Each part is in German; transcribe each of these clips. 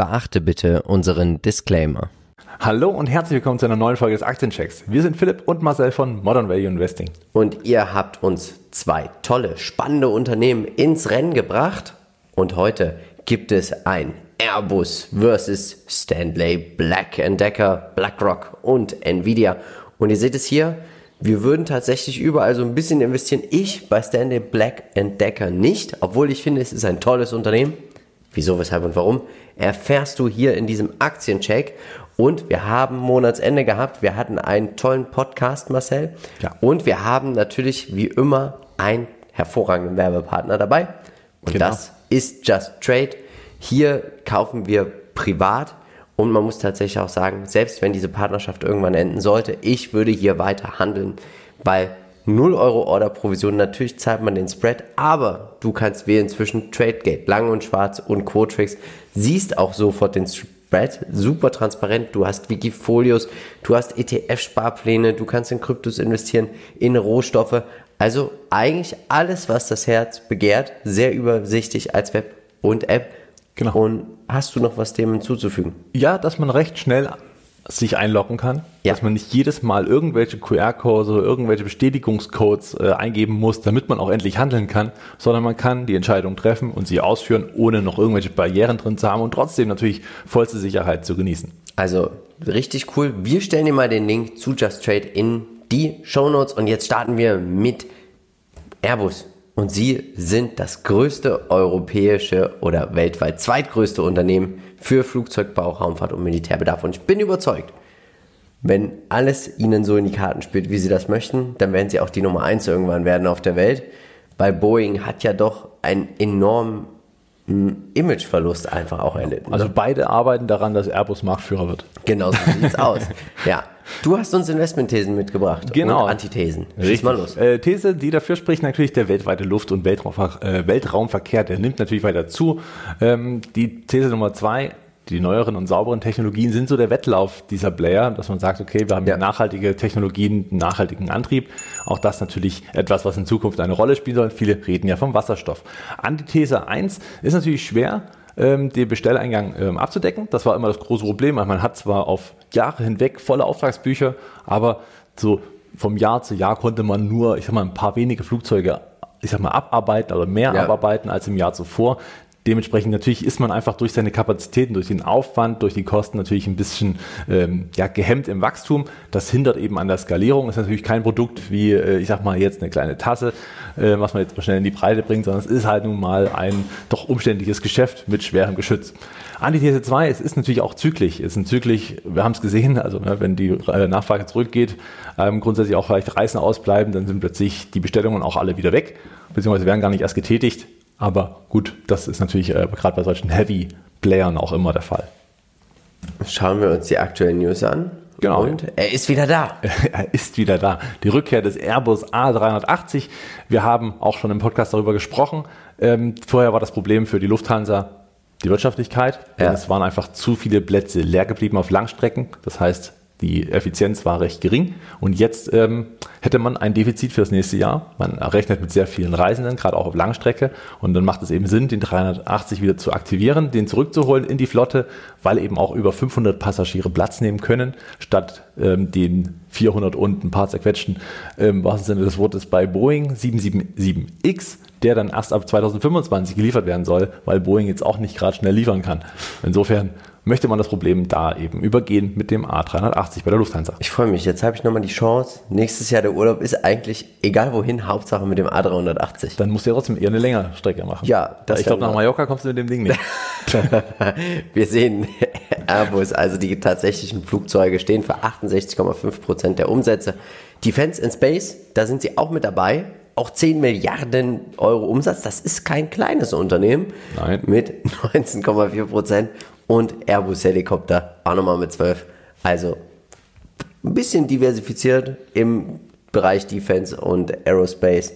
Beachte bitte unseren Disclaimer. Hallo und herzlich willkommen zu einer neuen Folge des Aktienchecks. Wir sind Philipp und Marcel von Modern Value Investing. Und ihr habt uns zwei tolle, spannende Unternehmen ins Rennen gebracht. Und heute gibt es ein Airbus versus Stanley Black Decker, BlackRock und Nvidia. Und ihr seht es hier, wir würden tatsächlich überall so ein bisschen investieren. Ich bei Stanley Black Decker nicht, obwohl ich finde, es ist ein tolles Unternehmen. Wieso, weshalb und warum, erfährst du hier in diesem Aktiencheck. Und wir haben Monatsende gehabt. Wir hatten einen tollen Podcast, Marcel. Ja. Und wir haben natürlich wie immer einen hervorragenden Werbepartner dabei. Und Genau. das ist Just Trade. Hier kaufen wir privat. Und man muss tatsächlich auch sagen, selbst wenn diese Partnerschaft irgendwann enden sollte, ich würde hier weiter handeln, weil 0 Euro Order-Provision, natürlich zahlt man den Spread, aber du kannst wählen zwischen TradeGate, Lang und Schwarz und Quotrix, siehst auch sofort den Spread, super transparent, du hast Wikifolios, du hast ETF-Sparpläne, du kannst in Kryptos investieren, in Rohstoffe, also eigentlich alles, was das Herz begehrt, sehr übersichtlich als Web und App. Genau. Und hast du noch was dem hinzuzufügen? Ja, dass man recht schnell sich einloggen kann, Ja. dass man nicht jedes Mal irgendwelche QR-Codes oder irgendwelche Bestätigungscodes äh, eingeben muss, damit man auch endlich handeln kann, sondern man kann die Entscheidung treffen und sie ausführen, ohne noch irgendwelche Barrieren drin zu haben und trotzdem natürlich vollste Sicherheit zu genießen. Also richtig cool. Wir stellen dir mal den Link zu Just Trade in die Show Notes und jetzt starten wir mit Airbus. Und sie sind das größte europäische oder weltweit zweitgrößte Unternehmen für Flugzeugbau, Raumfahrt und Militärbedarf. Und ich bin überzeugt, wenn alles ihnen so in die Karten spielt, wie sie das möchten, dann werden sie auch die Nummer eins irgendwann werden auf der Welt. Weil Boeing hat ja doch einen enormen mm, Imageverlust einfach auch erlitten. Also beide arbeiten daran, dass Airbus Marktführer wird. Genau so sieht's aus. Ja. Du hast uns Investmentthesen mitgebracht. Genau. Und Antithesen. Schieß mal los. Äh, These, die dafür spricht, natürlich der weltweite Luft- und Weltraumver äh, Weltraumverkehr, der nimmt natürlich weiter zu. Ähm, die These Nummer zwei, die neueren und sauberen Technologien sind so der Wettlauf dieser Player, dass man sagt, okay, wir haben Ja. nachhaltige Technologien, einen nachhaltigen Antrieb. Auch das natürlich etwas, was in Zukunft eine Rolle spielen soll. Viele reden ja vom Wasserstoff. Antithese eins ist natürlich schwer, ähm, den Bestelleingang ähm, abzudecken. Das war immer das große Problem. Man hat zwar auf Jahre hinweg volle Auftragsbücher, aber so vom Jahr zu Jahr konnte man nur, ich sag mal, ein paar wenige Flugzeuge, ich sag mal, abarbeiten oder mehr Ja. abarbeiten als im Jahr zuvor. Dementsprechend natürlich ist man einfach durch seine Kapazitäten, durch den Aufwand, durch die Kosten natürlich ein bisschen ähm, ja, gehemmt im Wachstum. Das hindert eben an der Skalierung. Ist natürlich kein Produkt wie, äh, ich sag mal, jetzt eine kleine Tasse, äh, was man jetzt mal schnell in die Breite bringt, sondern es ist halt nun mal ein doch umständliches Geschäft mit schwerem Geschütz. Antithese 2, es ist natürlich auch zyklisch. Es ist ein zyklisch, wir haben es gesehen, also ne, wenn die äh, Nachfrage zurückgeht, ähm, grundsätzlich auch vielleicht Reisen ausbleiben, dann sind plötzlich die Bestellungen auch alle wieder weg, beziehungsweise werden gar nicht erst getätigt. Aber gut, das ist natürlich äh, gerade bei solchen Heavy-Playern auch immer der Fall. Schauen wir uns die aktuellen News an. Genau. Und er ist wieder da. er ist wieder da. Die Rückkehr des Airbus A380. Wir haben auch schon im Podcast darüber gesprochen. Ähm, vorher war das Problem für die Lufthansa die Wirtschaftlichkeit. Denn Ja. es waren einfach zu viele Plätze leer geblieben auf Langstrecken. Das heißt, die Effizienz war recht gering. Und jetzt ähm, hätte man ein Defizit für das nächste Jahr. Man rechnet mit sehr vielen Reisenden, gerade auch auf Langstrecke. Und dann macht es eben Sinn, den 380 wieder zu aktivieren, den zurückzuholen in die Flotte, weil eben auch über 500 Passagiere Platz nehmen können, statt ähm, den 400 und ein paar zerquetschten, ähm, was Sinne des Wortes bei Boeing 777X, der dann erst ab 2025 geliefert werden soll, weil Boeing jetzt auch nicht gerade schnell liefern kann. Insofern möchte man das Problem da eben übergehen mit dem A380 bei der Lufthansa. Ich freue mich. Jetzt habe ich nochmal die Chance. Nächstes Jahr der Urlaub ist eigentlich egal wohin, Hauptsache mit dem A380. Dann musst du ja trotzdem eher eine längere Strecke machen. Ja, das ich glaube, nach Mallorca kommst du mit dem Ding nicht. Wir sehen Airbus, also die tatsächlichen Flugzeuge stehen für 68,5% der Umsätze. Defense in Space, da sind sie auch mit dabei. Auch 10 Milliarden Euro Umsatz, das ist kein kleines Unternehmen. Nein. Mit 19,4%. Und Airbus Helikopter auch nochmal mit 12. Also ein bisschen diversifiziert im Bereich Defense und Aerospace.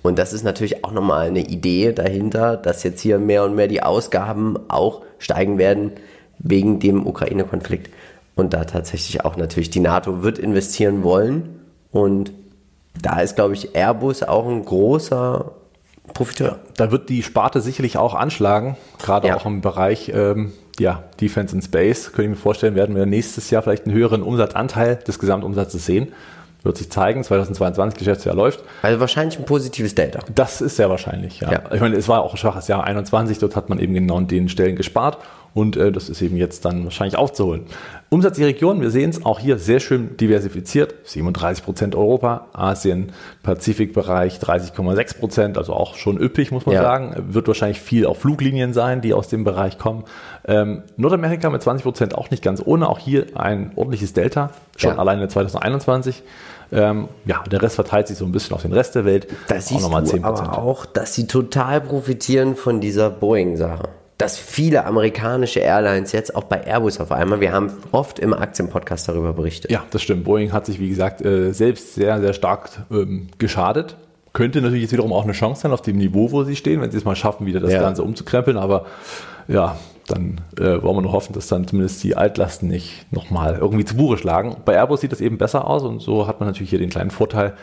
Und das ist natürlich auch nochmal eine Idee dahinter, dass jetzt hier mehr und mehr die Ausgaben auch steigen werden wegen dem Ukraine-Konflikt. Und da tatsächlich auch natürlich die NATO wird investieren wollen. Und da ist, glaube ich, Airbus auch ein großer Profiteur. Da wird die Sparte sicherlich auch anschlagen, gerade Ja. auch im Bereich ähm, ja, Defense in Space, könnte ich mir vorstellen, werden wir nächstes Jahr vielleicht einen höheren Umsatzanteil des Gesamtumsatzes sehen. Wird sich zeigen, 2022 Geschäftsjahr läuft. Also wahrscheinlich ein positives Delta. Das ist sehr wahrscheinlich, ja. ja. Ich meine, es war auch ein schwaches Jahr 21, dort hat man eben genau an den Stellen gespart und äh, das ist eben jetzt dann wahrscheinlich aufzuholen. Umsatz der Region, wir sehen es auch hier sehr schön diversifiziert. 37 Prozent Europa, Asien, Pazifikbereich 30,6 Prozent, also auch schon üppig, muss man ja. sagen. Wird wahrscheinlich viel auf Fluglinien sein, die aus dem Bereich kommen. Ähm, Nordamerika mit 20 Prozent auch nicht ganz ohne, auch hier ein ordentliches Delta, schon ja. alleine 2021. Ähm, ja, der Rest verteilt sich so ein bisschen auf den Rest der Welt. Das siehst auch du aber auch, dass sie total profitieren von dieser Boeing-Sache. Dass viele amerikanische Airlines jetzt auch bei Airbus auf einmal, wir haben oft im Aktienpodcast darüber berichtet. Ja, das stimmt. Boeing hat sich, wie gesagt, äh, selbst sehr, sehr stark ähm, geschadet. Könnte natürlich jetzt wiederum auch eine Chance sein auf dem Niveau, wo sie stehen, wenn sie es mal schaffen, wieder das ja. Ganze umzukrempeln. Aber ja, dann äh, wollen wir nur hoffen, dass dann zumindest die Altlasten nicht nochmal irgendwie zu Buche schlagen. Bei Airbus sieht das eben besser aus und so hat man natürlich hier den kleinen Vorteil,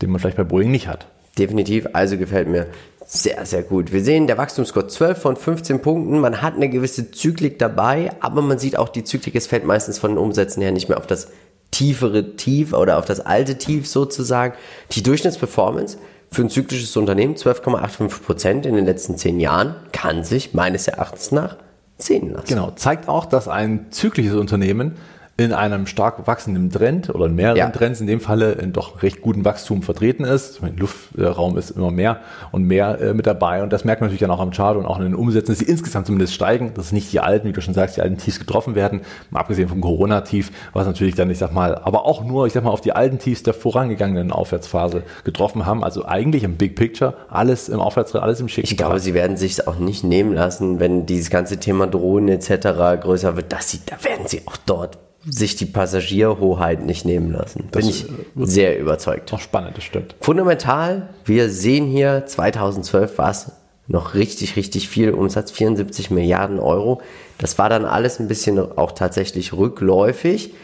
den man vielleicht bei Boeing nicht hat. Definitiv, also gefällt mir sehr, sehr gut. Wir sehen der Wachstumscode 12 von 15 Punkten. Man hat eine gewisse Zyklik dabei, aber man sieht auch, die Zyklik, es fällt meistens von den Umsätzen her nicht mehr auf das tiefere Tief oder auf das alte Tief sozusagen. Die Durchschnittsperformance für ein zyklisches Unternehmen 12,85 Prozent in den letzten zehn Jahren kann sich meines Erachtens nach sehen lassen. Genau, zeigt auch, dass ein zyklisches Unternehmen in einem stark wachsenden Trend oder in mehreren ja. Trends in dem Falle in doch recht guten Wachstum vertreten ist. Mein Luftraum ist immer mehr und mehr äh, mit dabei und das merkt man natürlich dann auch am Chart und auch in den Umsätzen, dass sie insgesamt zumindest steigen, dass nicht die alten, wie du schon sagst, die alten Tiefs getroffen werden, mal abgesehen vom Corona-Tief, was natürlich dann, ich sag mal, aber auch nur, ich sag mal, auf die alten Tiefs der vorangegangenen Aufwärtsphase getroffen haben. Also eigentlich im Big Picture alles im Aufwärtstrend, alles im Schick. Ich glaube, sie werden sich auch nicht nehmen lassen, wenn dieses ganze Thema Drohnen etc. größer wird, dass sie, da werden sie auch dort sich die Passagierhoheit nicht nehmen lassen. Bin das ich sehr überzeugt. Auch spannend, das stimmt. Fundamental, wir sehen hier 2012 war es noch richtig, richtig viel Umsatz, 74 Milliarden Euro. Das war dann alles ein bisschen auch tatsächlich rückläufig,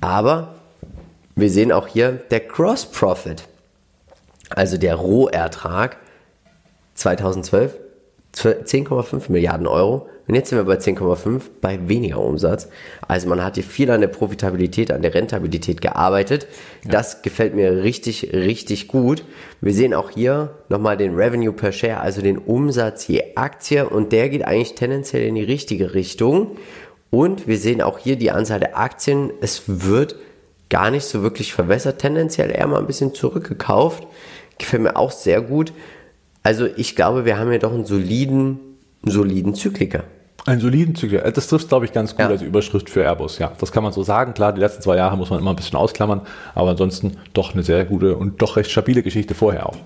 aber wir sehen auch hier der Cross Profit, also der Rohertrag 2012 10,5 Milliarden Euro und jetzt sind wir bei 10,5 bei weniger Umsatz. Also man hat hier viel an der Profitabilität, an der Rentabilität gearbeitet. Ja. Das gefällt mir richtig, richtig gut. Wir sehen auch hier nochmal den Revenue per Share, also den Umsatz je Aktie und der geht eigentlich tendenziell in die richtige Richtung. Und wir sehen auch hier die Anzahl der Aktien. Es wird gar nicht so wirklich verbessert, tendenziell eher mal ein bisschen zurückgekauft. Gefällt mir auch sehr gut. Also ich glaube, wir haben hier doch einen soliden, soliden Zykliker. Einen soliden Zyklus. Äh, das trifft, glaube ich, ganz gut ja. als Überschrift für Airbus. Ja, das kann man so sagen. Klar, die letzten zwei Jahre muss man immer ein bisschen ausklammern, aber ansonsten doch eine sehr gute und doch recht stabile Geschichte vorher auch.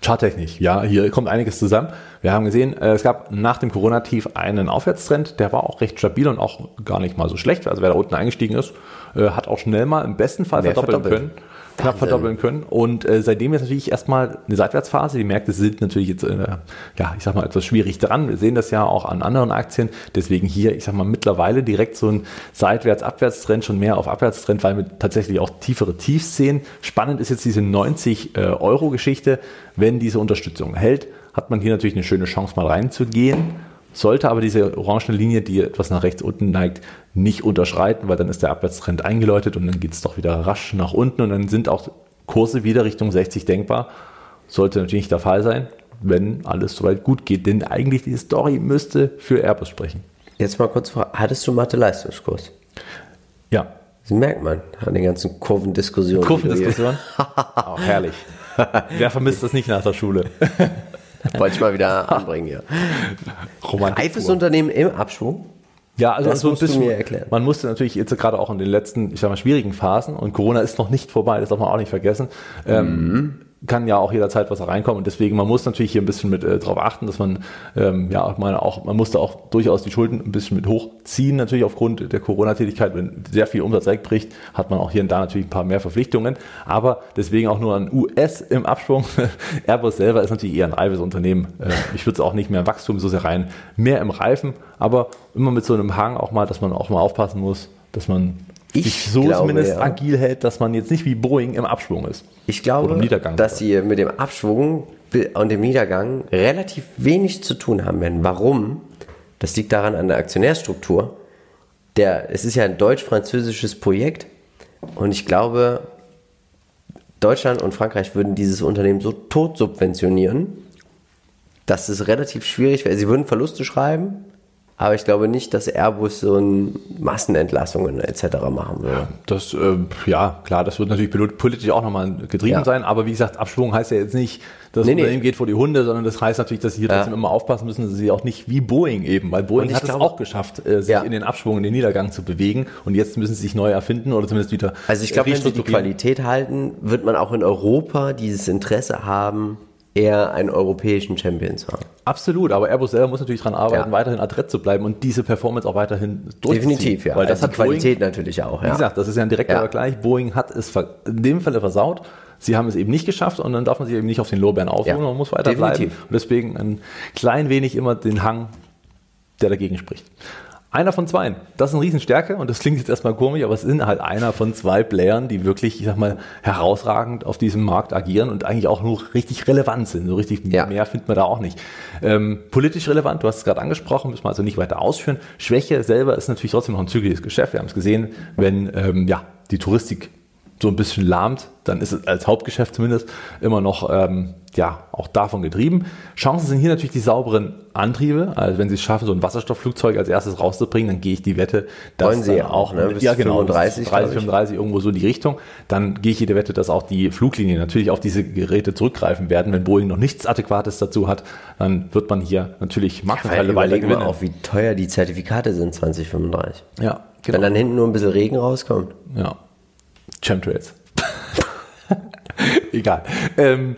Charttechnisch, ja, hier kommt einiges zusammen. Wir haben gesehen, äh, es gab nach dem Corona-Tief einen Aufwärtstrend, der war auch recht stabil und auch gar nicht mal so schlecht. Also wer da unten eingestiegen ist, äh, hat auch schnell mal im besten Fall verdoppeln können knapp verdoppeln können. Und äh, seitdem ist natürlich erstmal eine Seitwärtsphase. Die Märkte sind natürlich jetzt, äh, ja, ich sag mal, etwas schwierig dran. Wir sehen das ja auch an anderen Aktien. Deswegen hier, ich sag mal, mittlerweile direkt so ein Seitwärts-Abwärtstrend, schon mehr auf Abwärtstrend, weil wir tatsächlich auch tiefere Tiefs sehen. Spannend ist jetzt diese 90 äh. Wenn diese Unterstützung hält, hat man hier natürlich eine schöne Chance, mal reinzugehen sollte aber diese orange Linie, die etwas nach rechts unten neigt, nicht unterschreiten, weil dann ist der Abwärtstrend eingeläutet und dann geht es doch wieder rasch nach unten und dann sind auch Kurse wieder Richtung 60 denkbar. Sollte natürlich nicht der Fall sein, wenn alles soweit gut geht, denn eigentlich die Story müsste für Airbus sprechen. Jetzt mal kurz vor, hattest du Mathe-Leistungskurs? Ja. Das merkt man an den ganzen Kurvendiskussionen. Kurvendiskussionen? Auch herrlich. Wer vermisst das nicht nach der Schule? Wollte ich mal wieder anbringen hier. Reifes Unternehmen im Abschwung. Ja, also das musst du mir erklären. Man musste natürlich jetzt gerade auch in den letzten, ich sag mal, schwierigen Phasen und Corona ist noch nicht vorbei, das darf man auch nicht vergessen. Ähm, mhm kann ja auch jederzeit was reinkommen und deswegen man muss natürlich hier ein bisschen mit äh, darauf achten, dass man ähm, ja auch mal auch man musste auch durchaus die Schulden ein bisschen mit hochziehen natürlich aufgrund der Corona-Tätigkeit, wenn sehr viel Umsatz wegbricht, hat man auch hier und da natürlich ein paar mehr Verpflichtungen, aber deswegen auch nur ein US im Absprung. Airbus selber ist natürlich eher ein reifes Unternehmen. Äh, ich würde es auch nicht mehr Wachstum so sehr rein, mehr im Reifen, aber immer mit so einem Hang auch mal, dass man auch mal aufpassen muss, dass man ich so glaube, zumindest ja. agil hält, dass man jetzt nicht wie Boeing im Abschwung ist. Ich glaube, dass sie mit dem Abschwung und dem Niedergang relativ wenig zu tun haben werden. Warum? Das liegt daran an der Aktionärstruktur. Der, es ist ja ein deutsch-französisches Projekt und ich glaube, Deutschland und Frankreich würden dieses Unternehmen so tot subventionieren, dass es relativ schwierig wäre. Sie würden Verluste schreiben, aber ich glaube nicht, dass Airbus so ein Massenentlassungen etc. machen würde. Das, äh, ja, klar, das wird natürlich politisch auch nochmal getrieben Ja. sein, aber wie gesagt, Abschwung heißt ja jetzt nicht, dass Nee, das nee. Unternehmen geht vor die Hunde, sondern das heißt natürlich, dass sie hier Ja. trotzdem immer aufpassen müssen, dass sie auch nicht wie Boeing eben, weil Boeing hat glaube- es auch geschafft, äh, sich Ja. in den Abschwung, in den Niedergang zu bewegen und jetzt müssen sie sich neu erfinden oder zumindest wieder Also ich glaube, wenn sie die. Qualität halten, wird man auch in Europa dieses Interesse haben, eher einen europäischen Champion zu haben. Absolut, aber Airbus selber muss natürlich daran arbeiten, Ja. weiterhin adrett zu bleiben und diese Performance auch weiterhin durchzuziehen. Definitiv, ja. Weil das also hat die Qualität natürlich auch, Wie ja. gesagt, das ist ja ein direkter Ja. Vergleich. Boeing hat es in dem Falle versaut. Sie haben es eben nicht geschafft und dann darf man sich eben nicht auf den Lorbeeren ausruhen, Ja. man muss weiter bleiben. Definitiv. Und deswegen ein klein wenig immer den Hang, der dagegen spricht. Einer von zwei. Das ist eine Riesenstärke und das klingt jetzt erstmal komisch, aber es sind halt einer von zwei Playern, die wirklich, ich sag mal, herausragend auf diesem Markt agieren und eigentlich auch nur richtig relevant sind. So richtig Ja. mehr findet man da auch nicht. Ähm, politisch relevant, du hast es gerade angesprochen, müssen wir also nicht weiter ausführen. Schwäche selber ist natürlich trotzdem noch ein zügiges Geschäft. Wir haben es gesehen, wenn ähm, ja, die Touristik so ein bisschen lahmt, dann ist es als Hauptgeschäft zumindest immer noch ähm, ja, auch davon getrieben. Chancen sind hier natürlich die sauberen Antriebe. Also wenn sie es schaffen, so ein Wasserstoffflugzeug als erstes rauszubringen, dann gehe ich die Wette, dass Wollen sie ja auch, ne? Bis 35, bis glaub 30, ich. 35 irgendwo so die Richtung. Dann gehe ich jede Wette, dass auch die Fluglinien natürlich auf diese Geräte zurückgreifen werden. Wenn Boeing noch nichts Adäquates dazu hat, dann wird man hier natürlich Marktanteile weiter überlegen wir gewinnen. auch, wie teuer die Zertifikate sind 2035. Ja, Wenn genau. dann hinten nur ein bisschen Regen rauskommt. Ja. Chemtrails. Egal. Ähm,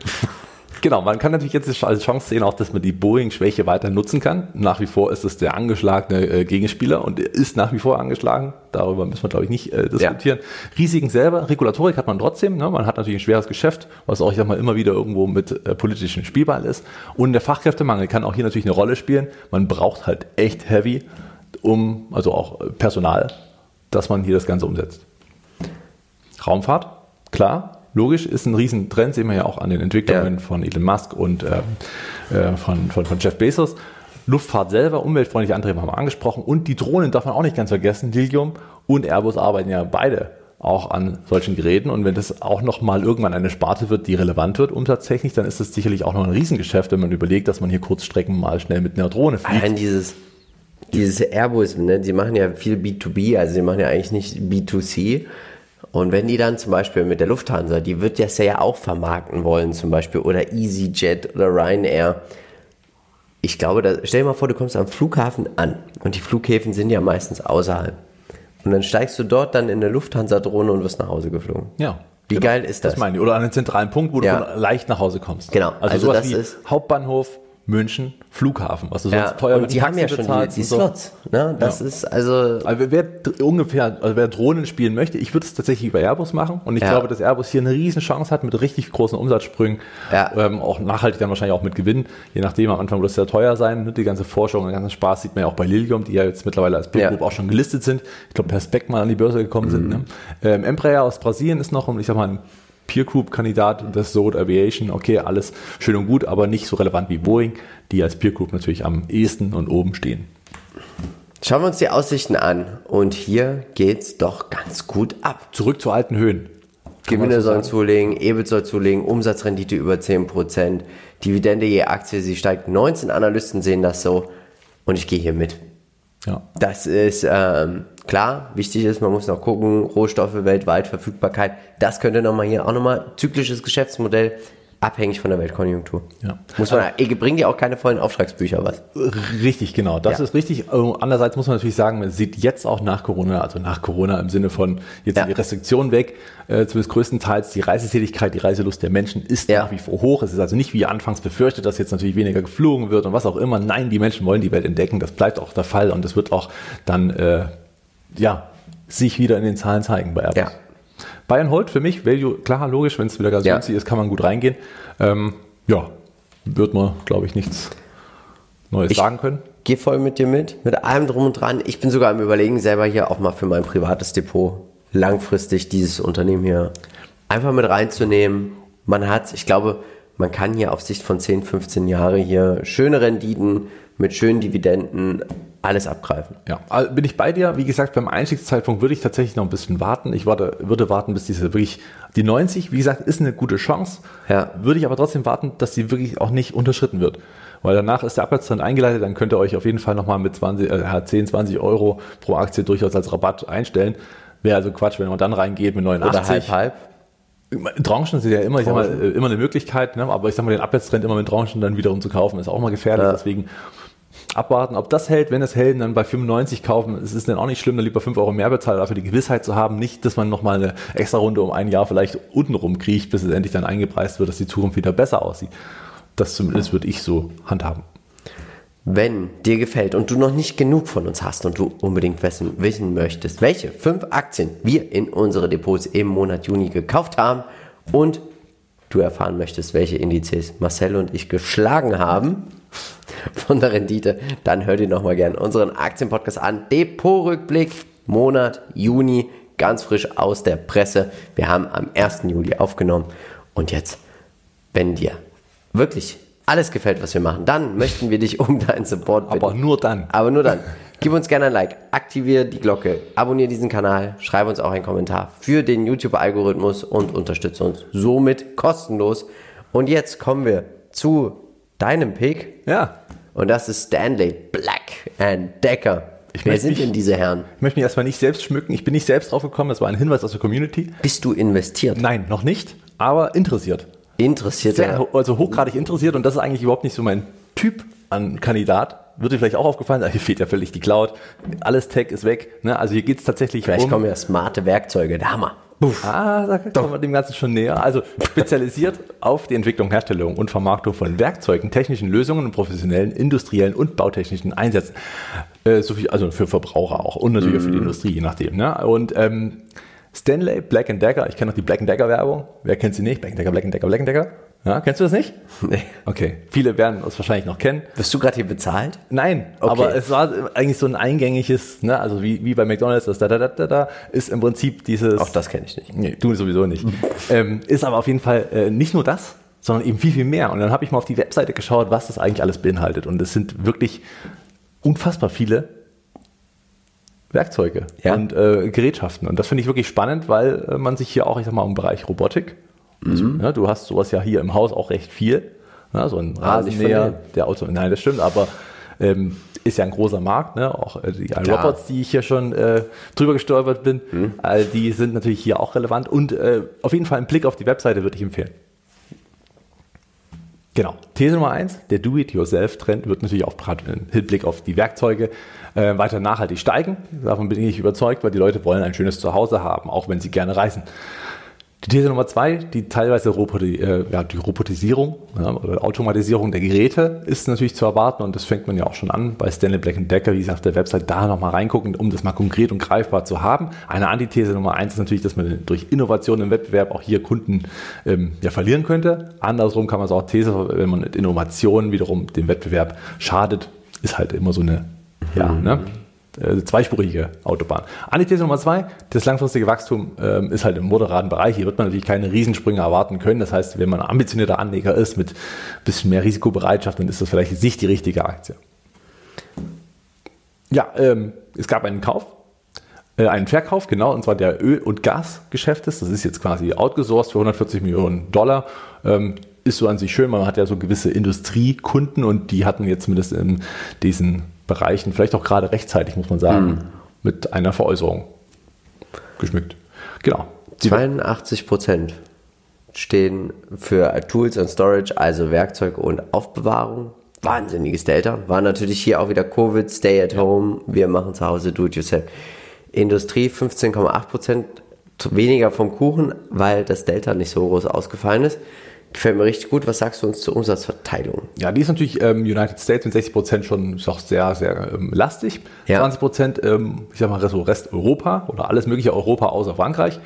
genau, man kann natürlich jetzt als Chance sehen, auch, dass man die Boeing-Schwäche weiter nutzen kann. Nach wie vor ist es der angeschlagene äh, Gegenspieler und ist nach wie vor angeschlagen. Darüber müssen wir, glaube ich, nicht äh, diskutieren. Risiken selber, Regulatorik hat man trotzdem. Ne? Man hat natürlich ein schweres Geschäft, was auch, ich sag mal, immer wieder irgendwo mit äh, politischem Spielball ist. Und der Fachkräftemangel kann auch hier natürlich eine Rolle spielen. Man braucht halt echt heavy, um, also auch Personal, dass man hier das Ganze umsetzt. Raumfahrt, klar, logisch, ist ein Riesentrend, sehen wir ja auch an den Entwicklungen Ja. von Elon Musk und ähm, äh, von, von, von Jeff Bezos. Luftfahrt selber, umweltfreundliche Antriebe haben wir angesprochen und die Drohnen darf man auch nicht ganz vergessen. Lilium und Airbus arbeiten ja beide auch an solchen Geräten und wenn das auch noch mal irgendwann eine Sparte wird, die relevant wird umsatztechnisch, dann ist das sicherlich auch noch ein Riesengeschäft, wenn man überlegt, dass man hier Kurzstrecken mal schnell mit einer Drohne fliegt. Allein dieses, dieses Airbus, ne, die machen ja viel B2B, also die machen ja eigentlich nicht B2C. Und wenn die dann zum Beispiel mit der Lufthansa, die wird das ja auch vermarkten wollen, zum Beispiel, oder EasyJet oder Ryanair. Ich glaube, da, stell dir mal vor, du kommst am Flughafen an und die Flughäfen sind ja meistens außerhalb. Und dann steigst du dort dann in eine Lufthansa-Drohne und wirst nach Hause geflogen. Ja. Wie genau. geil ist das? Das meine ich. Oder an einem zentralen Punkt, wo Ja. du leicht nach Hause kommst. Genau. Also, Also sowas das wie ist- Hauptbahnhof, München, Flughafen, was du sonst Ja, teuer und die haben ja schon die, die so. Slots. Ne? Das ist also Also wer ungefähr, also wer Drohnen spielen möchte, ich würde es tatsächlich über Airbus machen und ich Ja. glaube, dass Airbus hier eine riesen Chance hat mit richtig großen Umsatzsprüngen, Ja. ähm, auch nachhaltig dann wahrscheinlich auch mit Gewinn, je nachdem, am Anfang wird es sehr teuer sein, ne? die ganze Forschung und der ganze Spaß sieht man ja auch bei Lilium, die ja jetzt mittlerweile als Ja. Group auch schon gelistet sind, ich glaube per Spec mal an die Börse gekommen sind. Ne? Ähm, Embraer aus Brasilien ist noch, und ich sag mal, ein Peer Group Kandidat, das Sod Aviation, okay, alles schön und gut, aber nicht so relevant wie Boeing, die als Peer Group natürlich am ehesten und oben stehen. Schauen wir uns die Aussichten an. Und hier geht's doch ganz gut ab. Zurück zu alten Höhen. Gewinne so sollen zulegen, EBIT soll zulegen, Umsatzrendite über 10%, Dividende je Aktie, sie steigt. 19 Analysten sehen das so. Und ich gehe hier mit. Ja. Das ist ähm, klar, wichtig ist, man muss noch gucken, Rohstoffe weltweit, Verfügbarkeit. Das könnte nochmal hier auch nochmal zyklisches Geschäftsmodell, abhängig von der Weltkonjunktur. Ja. Muss man, äh, bringt ja auch keine vollen Auftragsbücher was. Richtig, genau. Das Ja. ist richtig. Äh, Andererseits muss man natürlich sagen, man sieht jetzt auch nach Corona, also nach Corona im Sinne von jetzt Ja. sind die Restriktionen weg, äh, zumindest größtenteils die Reisetätigkeit, die Reiselust der Menschen ist Ja. nach wie vor hoch. Es ist also nicht wie anfangs befürchtet, dass jetzt natürlich weniger geflogen wird und was auch immer. Nein, die Menschen wollen die Welt entdecken. Das bleibt auch der Fall und das wird auch dann, äh, ja, sich wieder in den Zahlen zeigen bei Airbus. Ja. Bayern Holt für mich, Value, klar, logisch, wenn es wieder ganz Ja. günstig ist, kann man gut reingehen. Ähm, ja, wird man, glaube ich, nichts Neues Ich- sagen können. Geh voll mit dir mit, mit allem drum und dran. Ich bin sogar am überlegen, selber hier auch mal für mein privates Depot langfristig dieses Unternehmen hier einfach mit reinzunehmen. Man hat, ich glaube, man kann hier auf Sicht von 10, 15 Jahre hier schöne Renditen mit schönen Dividenden alles abgreifen. Ja, also bin ich bei dir. Wie gesagt, beim Einstiegszeitpunkt würde ich tatsächlich noch ein bisschen warten. Ich warte, würde warten, bis diese wirklich, die 90, wie gesagt, ist eine gute Chance. Ja. Würde ich aber trotzdem warten, dass sie wirklich auch nicht unterschritten wird. Weil danach ist der Abwärtstrend eingeleitet, dann könnt ihr euch auf jeden Fall nochmal mit 20, äh, 10, 20 Euro pro Aktie durchaus als Rabatt einstellen. Wäre also Quatsch, wenn man dann reingeht mit 89. Oder halb, halb. Tranchen sind ja immer, mal, äh, immer eine Möglichkeit, ne? aber ich sag mal, den Abwärtstrend immer mit Tranchen dann wiederum zu kaufen, ist auch mal gefährlich. Ja. Deswegen abwarten, ob das hält. Wenn es hält, dann bei 95 kaufen. Es ist dann auch nicht schlimm, dann lieber 5 Euro mehr bezahlen, dafür die Gewissheit zu haben. Nicht, dass man nochmal eine extra Runde um ein Jahr vielleicht untenrum kriecht, bis es endlich dann eingepreist wird, dass die Zukunft wieder besser aussieht. Das zumindest würde ich so handhaben. Wenn dir gefällt und du noch nicht genug von uns hast und du unbedingt wissen, wissen möchtest, welche fünf Aktien wir in unsere Depots im Monat Juni gekauft haben und du erfahren möchtest, welche Indizes Marcel und ich geschlagen haben von der Rendite, dann hör dir nochmal gerne unseren Aktienpodcast an. Depotrückblick, Monat Juni, ganz frisch aus der Presse. Wir haben am 1. Juli aufgenommen und jetzt, wenn dir wirklich alles gefällt, was wir machen, dann möchten wir dich um deinen Support bitten. Aber nur dann. Aber nur dann. Gib uns gerne ein Like, aktiviere die Glocke, abonniere diesen Kanal, schreibe uns auch einen Kommentar für den YouTube-Algorithmus und unterstütze uns somit kostenlos. Und jetzt kommen wir zu deinem Pick. Ja. Und das ist Stanley Black and Decker. Wer möchte sind mich- denn diese Herren? Ich möchte mich erstmal nicht selbst schmücken. Ich bin nicht selbst drauf gekommen. Das war ein Hinweis aus der Community. Bist du investiert? Nein, noch nicht, aber interessiert. Interessiert Sehr, also hochgradig interessiert und das ist eigentlich überhaupt nicht so mein Typ an Kandidat. Wird dir vielleicht auch aufgefallen, hier fehlt ja völlig die Cloud. Alles Tech ist weg. Ne? Also hier geht es tatsächlich Vielleicht um... kommen ja smarte Werkzeuge. Der Hammer. Puff. Ah, da kommen wir dem Ganzen schon näher. Also spezialisiert auf die Entwicklung, Herstellung und Vermarktung von Werkzeugen, technischen Lösungen und professionellen, industriellen und bautechnischen Einsätzen. Äh, so viel, also für Verbraucher auch und natürlich auch für die Industrie, je nachdem. Ne? Und ähm, Stanley, Black Decker, ich kenne noch die Black Decker Werbung. Wer kennt sie nicht? Black Decker, Black Decker, Black Decker. Ja, kennst du das nicht? Nee. Okay, viele werden es wahrscheinlich noch kennen. Wirst du gerade hier bezahlt? Nein, Okay. aber es war eigentlich so ein eingängiges, ne, also wie, wie bei McDonalds, das da, da, da, da, da, ist im Prinzip dieses. Auch das kenne ich nicht. Nee, du sowieso nicht. ähm, ist aber auf jeden Fall äh, nicht nur das, sondern eben viel, viel mehr. Und dann habe ich mal auf die Webseite geschaut, was das eigentlich alles beinhaltet. Und es sind wirklich unfassbar viele Werkzeuge Ja. und äh, Gerätschaften. Und das finde ich wirklich spannend, weil äh, man sich hier auch, ich sag mal, im Bereich Robotik, also, ja, du hast sowas ja hier im Haus auch recht viel. Ja, so ein Ah, Rasenmäher, der Auto, nein, das stimmt, aber ähm, ist ja ein großer Markt, ne? Auch äh, die Klar. Robots, die ich hier schon äh, drüber gestolpert bin, äh, die sind natürlich hier auch relevant und äh, auf jeden Fall ein Blick auf die Webseite würde ich empfehlen. Genau. These Nummer eins: der Do-it-yourself-Trend wird natürlich auch im Hinblick auf die Werkzeuge äh, weiter nachhaltig steigen. Davon bin ich überzeugt, weil die Leute wollen ein schönes Zuhause haben, auch wenn sie gerne reisen. Die These Nummer zwei, die teilweise Roboti äh, ja, die Robotisierung ja, oder Automatisierung der Geräte ist natürlich zu erwarten und das fängt man ja auch schon an bei Stanley Black Decker, wie gesagt, auf der Website da nochmal reingucken, um das mal konkret und greifbar zu haben. Eine Antithese Nummer eins ist natürlich, dass man durch Innovation im Wettbewerb auch hier Kunden ähm, ja, verlieren könnte. Andersrum kann man es auch These, wenn man mit Innovationen wiederum dem Wettbewerb schadet, ist halt immer so eine ja, ne? Äh, zweispurige Autobahn. Antithese Nummer zwei, das langfristige Wachstum ähm, ist halt im moderaten Bereich. Hier wird man natürlich keine Riesensprünge erwarten können. Das heißt, wenn man ein ambitionierter Anleger ist mit ein bisschen mehr Risikobereitschaft, dann ist das vielleicht nicht die richtige Aktie. Ja, ähm, es gab einen Kauf, äh, einen Verkauf, genau, und zwar der Öl- und Gasgeschäftes. Das ist jetzt quasi outgesourced für 140 Millionen Dollar. Ähm, ist so an sich schön, man hat ja so gewisse Industriekunden und die hatten jetzt zumindest in diesen Bereichen, vielleicht auch gerade rechtzeitig, muss man sagen, mit einer Veräußerung geschmückt. Genau. Die- 82 Prozent stehen für Tools und Storage, also Werkzeug und Aufbewahrung. Wahnsinniges Delta. War natürlich hier auch wieder Covid, Stay at Home, wir machen zu Hause Do-it-yourself. Industrie 15,8 Prozent weniger vom Kuchen, weil das Delta nicht so groß ausgefallen ist. Gefällt mir richtig gut. Was sagst du uns zur Umsatzverteilung? Ja, die ist natürlich ähm, United States mit 60 Prozent schon ist auch sehr, sehr ähm, lastig. Ja. 20 Prozent, ähm, ich sag mal, Rest Europa oder alles mögliche Europa außer Frankreich.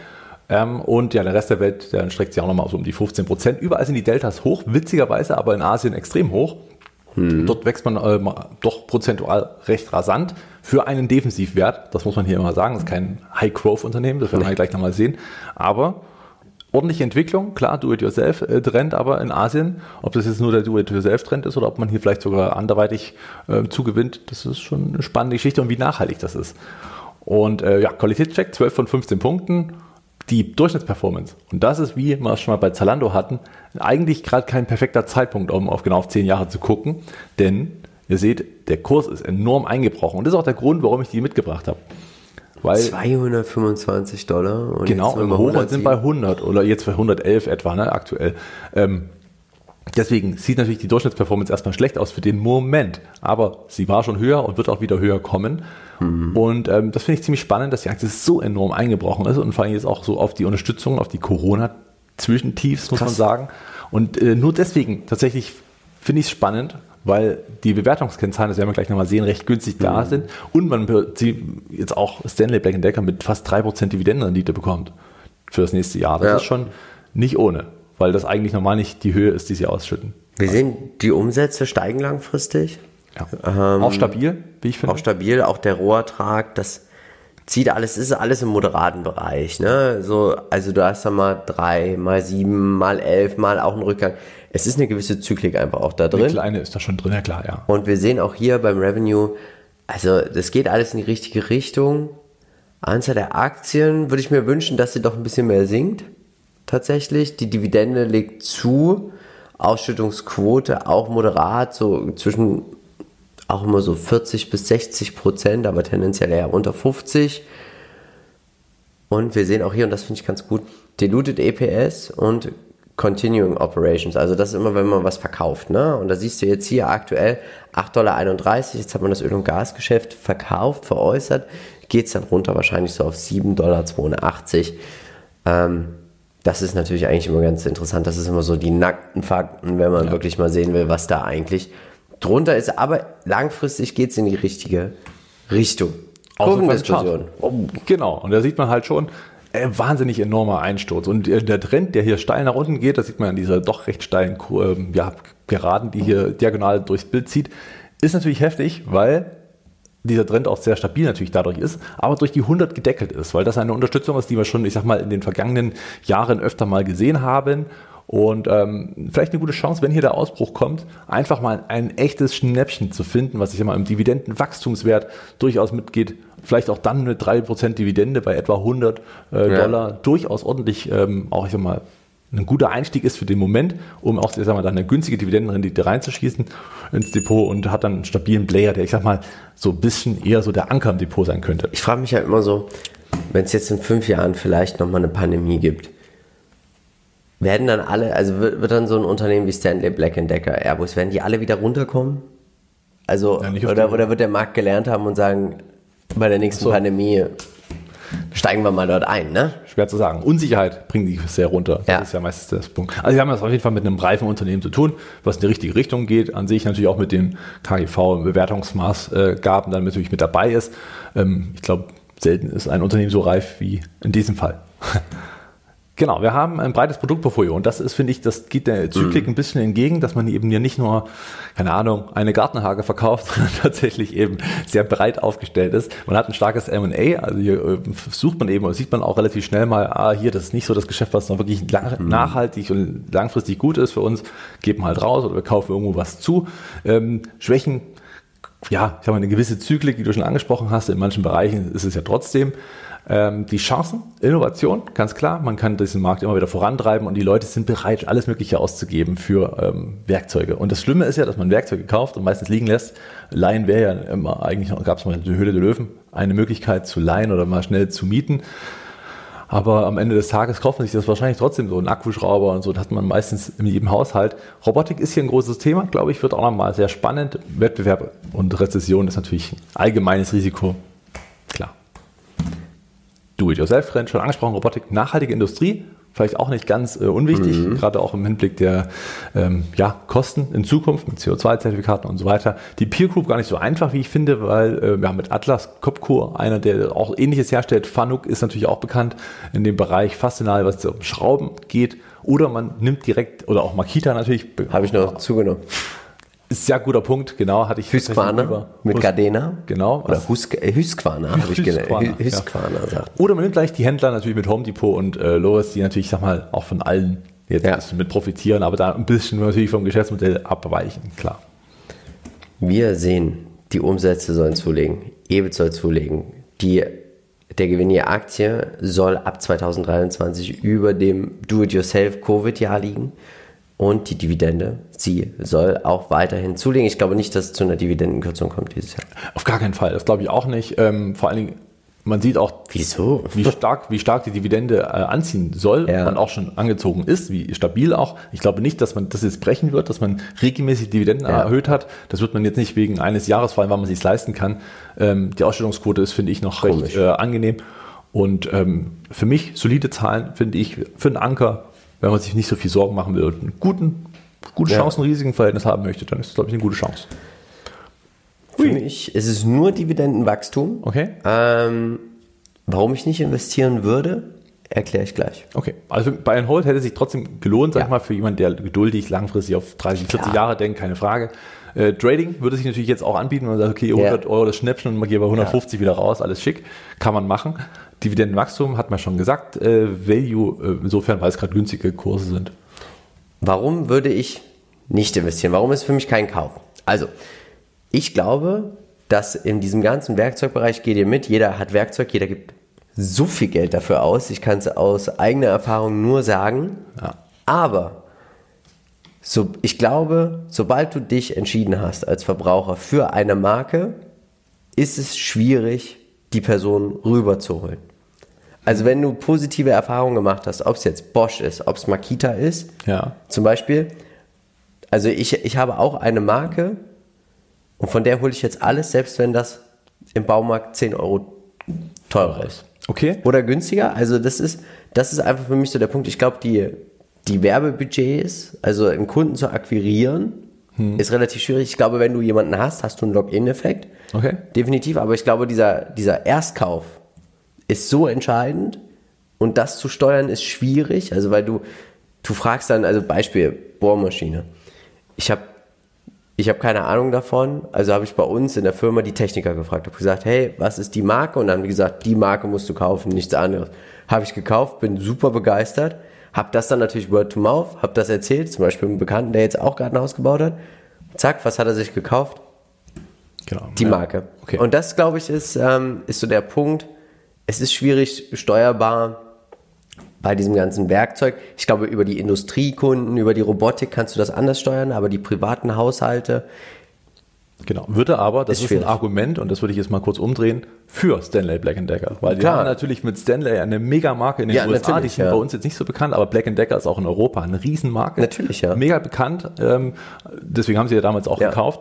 Ähm, und ja, der Rest der Welt, der streckt sich auch nochmal so um die 15 Prozent. Überall sind die Deltas hoch, witzigerweise, aber in Asien extrem hoch. Dort wächst man ähm, doch prozentual recht rasant für einen Defensivwert. Das muss man hier immer sagen. Das ist kein High-Growth-Unternehmen, das werden wir gleich nochmal sehen. Aber ordentliche Entwicklung, klar, Do-it-yourself-Trend, aber in Asien, ob das jetzt nur der Do-it-yourself-Trend ist oder ob man hier vielleicht sogar anderweitig äh, zugewinnt, das ist schon eine spannende Geschichte und wie nachhaltig das ist. Und äh, ja, Qualitätscheck, 12 von 15 Punkten, die Durchschnittsperformance. Und das ist, wie wir es schon mal bei Zalando hatten, eigentlich gerade kein perfekter Zeitpunkt, um auf genau auf 10 Jahre zu gucken, denn ihr seht, der Kurs ist enorm eingebrochen und das ist auch der Grund, warum ich die mitgebracht habe. Weil 225 Dollar. Und genau, im Hochwert sind bei 100 oder jetzt bei 111 etwa, ne, aktuell. Ähm, deswegen sieht natürlich die Durchschnittsperformance erstmal schlecht aus für den Moment, aber sie war schon höher und wird auch wieder höher kommen. Mhm. Und ähm, das finde ich ziemlich spannend, dass die Aktie so enorm eingebrochen ist und vor allem jetzt auch so auf die Unterstützung, auf die Corona-Zwischentiefs, muss Krass. man sagen. Und äh, nur deswegen tatsächlich finde ich es spannend, weil die Bewertungskennzahlen, das werden wir gleich nochmal sehen, recht günstig mhm. da sind und man jetzt auch Stanley Black Decker mit fast 3% Dividendenrendite bekommt für das nächste Jahr. Das ja. ist schon nicht ohne, weil das eigentlich normal nicht die Höhe ist, die sie ausschütten. Wir sehen, die Umsätze steigen langfristig. Ja. Ähm, auch stabil, wie ich finde. Auch stabil, auch der Rohertrag, das zieht alles, ist alles im moderaten Bereich. Ne? So, also du hast da mal drei, mal sieben, mal elf, mal auch einen Rückgang es ist eine gewisse Zyklik einfach auch da drin. Eine kleine ist da schon drin, ja klar, ja. Und wir sehen auch hier beim Revenue, also das geht alles in die richtige Richtung. Anzahl der Aktien würde ich mir wünschen, dass sie doch ein bisschen mehr sinkt. Tatsächlich. Die Dividende legt zu. Ausschüttungsquote auch moderat, so zwischen auch immer so 40 bis 60 Prozent, aber tendenziell eher unter 50. Und wir sehen auch hier, und das finde ich ganz gut, Diluted EPS und Continuing Operations. Also das ist immer, wenn man was verkauft. Ne? Und da siehst du jetzt hier aktuell 8,31 Dollar. Jetzt hat man das Öl- und Gasgeschäft verkauft, veräußert. Geht es dann runter wahrscheinlich so auf 7,82 Dollar. Ähm, das ist natürlich eigentlich immer ganz interessant. Das ist immer so die nackten Fakten, wenn man ja. wirklich mal sehen will, was da eigentlich drunter ist. Aber langfristig geht es in die richtige Richtung. Kurvendiskussion. Genau, und da sieht man halt schon, äh, wahnsinnig enormer Einsturz. Und äh, der Trend, der hier steil nach unten geht, das sieht man an dieser doch recht steilen ähm, ja, Geraden, die hier diagonal durchs Bild zieht, ist natürlich heftig, weil dieser Trend auch sehr stabil natürlich dadurch ist, aber durch die 100 gedeckelt ist, weil das eine Unterstützung ist, die wir schon, ich sag mal, in den vergangenen Jahren öfter mal gesehen haben. Und ähm, vielleicht eine gute Chance, wenn hier der Ausbruch kommt, einfach mal ein echtes Schnäppchen zu finden, was ich sag mal im Dividendenwachstumswert durchaus mitgeht vielleicht auch dann mit 3% Dividende bei etwa 100 äh, ja. Dollar durchaus ordentlich, ähm, auch ich sag mal, ein guter Einstieg ist für den Moment, um auch ich sag mal, dann eine günstige Dividendenrendite reinzuschießen ins Depot und hat dann einen stabilen Player, der ich sag mal so ein bisschen eher so der Anker im Depot sein könnte. Ich frage mich ja halt immer so, wenn es jetzt in fünf Jahren vielleicht nochmal eine Pandemie gibt, werden dann alle, also wird, wird, dann so ein Unternehmen wie Stanley Black Decker, Airbus, werden die alle wieder runterkommen? Also, ja, oder, oder wird der Markt gelernt haben und sagen, bei der nächsten so. Pandemie steigen wir mal dort ein, ne? Schwer zu sagen. Unsicherheit bringen die sehr runter. Das ja. ist ja meistens das Punkt. Also wir haben das auf jeden Fall mit einem reifen Unternehmen zu tun, was in die richtige Richtung geht. An sich natürlich auch mit den KGV-Bewertungsmaßgaben dann natürlich mit dabei ist. Ähm, ich glaube, selten ist ein Unternehmen so reif wie in diesem Fall. Genau, wir haben ein breites Produktportfolio und das ist, finde ich, das geht der Zyklik mhm. ein bisschen entgegen, dass man eben ja nicht nur, keine Ahnung, eine Gartenhage verkauft, sondern tatsächlich eben sehr breit aufgestellt ist. Man hat ein starkes M&A, also hier äh, sucht man eben, oder sieht man auch relativ schnell mal, ah, hier, das ist nicht so das Geschäft, was noch wirklich lang, mhm. nachhaltig und langfristig gut ist für uns, geben halt raus oder wir kaufen irgendwo was zu. Ähm, Schwächen ja, ich habe eine gewisse Zyklik, die du schon angesprochen hast. In manchen Bereichen ist es ja trotzdem. Ähm, die Chancen, Innovation, ganz klar. Man kann diesen Markt immer wieder vorantreiben und die Leute sind bereit, alles Mögliche auszugeben für ähm, Werkzeuge. Und das Schlimme ist ja, dass man Werkzeuge kauft und meistens liegen lässt. Leihen wäre ja immer, eigentlich gab es mal die Höhle der Löwen, eine Möglichkeit zu leihen oder mal schnell zu mieten. Aber am Ende des Tages kauft man sich das wahrscheinlich trotzdem so. Ein Akkuschrauber und so, das hat man meistens in jedem Haushalt. Robotik ist hier ein großes Thema, glaube ich, wird auch nochmal sehr spannend. Wettbewerb und Rezession ist natürlich ein allgemeines Risiko. Klar. Do-it-yourself-Trend, schon angesprochen, Robotik, nachhaltige Industrie, vielleicht auch nicht ganz äh, unwichtig, mhm. gerade auch im Hinblick der ähm, ja, Kosten in Zukunft mit CO2-Zertifikaten und so weiter. Die Peer Group gar nicht so einfach, wie ich finde, weil äh, wir haben mit Atlas Copco, einer, der auch ähnliches herstellt, Fanuc ist natürlich auch bekannt in dem Bereich Faszinal, was um Schrauben geht. Oder man nimmt direkt, oder auch Makita natürlich. Habe ich noch zugenommen Sehr guter Punkt, genau, hatte ich Husqvarna mit Hus- Gardena. Genau. Oder Husk äh, Husqvarna, habe ich gelernt. Husqvarna, Husqvarna sagt. Oder man nimmt gleich die Händler natürlich mit Home Depot und äh, Lois, die natürlich, sag mal, auch von allen jetzt Ja. ein bisschen mit profitieren, aber da ein bisschen natürlich vom Geschäftsmodell abweichen, klar. Wir sehen, die Umsätze sollen zulegen, EBIT soll zulegen, die, der Gewinn je Aktie soll ab 2023 über dem Do-it-yourself-Covid-Jahr liegen und die Dividende, sie soll auch weiterhin zulegen. Ich glaube nicht, dass es zu einer Dividendenkürzung kommt dieses Jahr. Auf gar keinen Fall, das glaube ich auch nicht. Ähm, vor allen Dingen, man sieht auch, Wieso? wie stark, wie stark die Dividende äh, anziehen soll Ja. und auch schon angezogen ist, wie stabil auch. Ich glaube nicht, dass man das jetzt brechen wird, dass man regelmäßig Dividenden Ja. erhöht hat. Das wird man jetzt nicht wegen eines Jahres, vor allem, weil man es sich leisten kann. Ähm, die Ausstellungsquote ist, finde ich, noch Komisch. recht äh, angenehm. Und ähm, für mich solide Zahlen, finde ich, für einen Anker, wenn man sich nicht so viel Sorgen machen will und einen guten, gute Ja. Chancen-Risiken-Verhältnis haben möchte, dann ist das, glaube ich, eine gute Chance. Für mich ist es nur Dividendenwachstum. Okay? Ähm, warum ich nicht investieren würde, erkläre ich gleich. Okay, also bei and Hold hätte es sich trotzdem gelohnt, sag Ja. ich mal, für jemanden, der geduldig langfristig auf 30, 40 Klar. Jahre denkt, keine Frage. Äh, Trading würde sich natürlich jetzt auch anbieten, wenn man sagt, okay, 100 Euro das Schnäppchen und man geht bei 150 wieder raus, alles schick, kann man machen. Dividendenwachstum hat man schon gesagt, äh, Value äh, insofern, weil es gerade günstige Kurse sind. Warum würde ich nicht investieren? Warum ist es für mich kein Kauf? Also, ich glaube, dass in diesem ganzen Werkzeugbereich geht ihr mit, jeder hat Werkzeug, jeder gibt so viel Geld dafür aus. Ich kann es aus eigener Erfahrung nur sagen. Ja. Aber so, ich glaube, sobald du dich entschieden hast als Verbraucher für eine Marke, ist es schwierig, die Person rüberzuholen. Also wenn du positive Erfahrungen gemacht hast, ob es jetzt Bosch ist, ob es Makita ist, Ja. zum Beispiel, also ich, ich habe auch eine Marke und von der hole ich jetzt alles, selbst wenn das im Baumarkt 10 Euro teurer ist. Okay. Oder günstiger. Also das ist, das ist einfach für mich so der Punkt. Ich glaube, die, die Werbebudgets, also einen Kunden zu akquirieren, ist relativ schwierig. Ich glaube, wenn du jemanden hast, hast du einen Login-Effekt. Okay. Definitiv. Aber ich glaube, dieser, dieser Erstkauf ist so entscheidend und das zu steuern ist schwierig. Also weil du, du fragst dann, also Beispiel Bohrmaschine. Ich habe ich habe keine Ahnung davon, also habe ich bei uns in der Firma die Techniker gefragt, habe gesagt, hey, was ist die Marke? Und dann haben die gesagt, die Marke musst du kaufen, nichts anderes. Habe ich gekauft, bin super begeistert, habe das dann natürlich Word to Mouth, habe das erzählt, zum Beispiel einem Bekannten, der jetzt auch gerade ein Haus gebaut hat. Zack, was hat er sich gekauft? Genau. Die Ja. Marke. Okay. Und das, glaube ich, ist, ähm, ist so der Punkt. Es ist schwierig steuerbar bei diesem ganzen Werkzeug. Ich glaube, über die Industriekunden, über die Robotik kannst du das anders steuern, aber die privaten Haushalte, Genau. Würde aber, das Ist ist, ein Argument, und das würde ich jetzt mal kurz umdrehen, für Stanley Black Decker. Weil wir Klar. haben natürlich mit Stanley eine Megamarke in den Ja, USA, die sind ja. bei uns jetzt nicht so bekannt, aber Black Decker ist auch in Europa eine Riesenmarke. Natürlich, ja. Mega bekannt. Ähm, deswegen haben sie ja damals auch Ja. gekauft.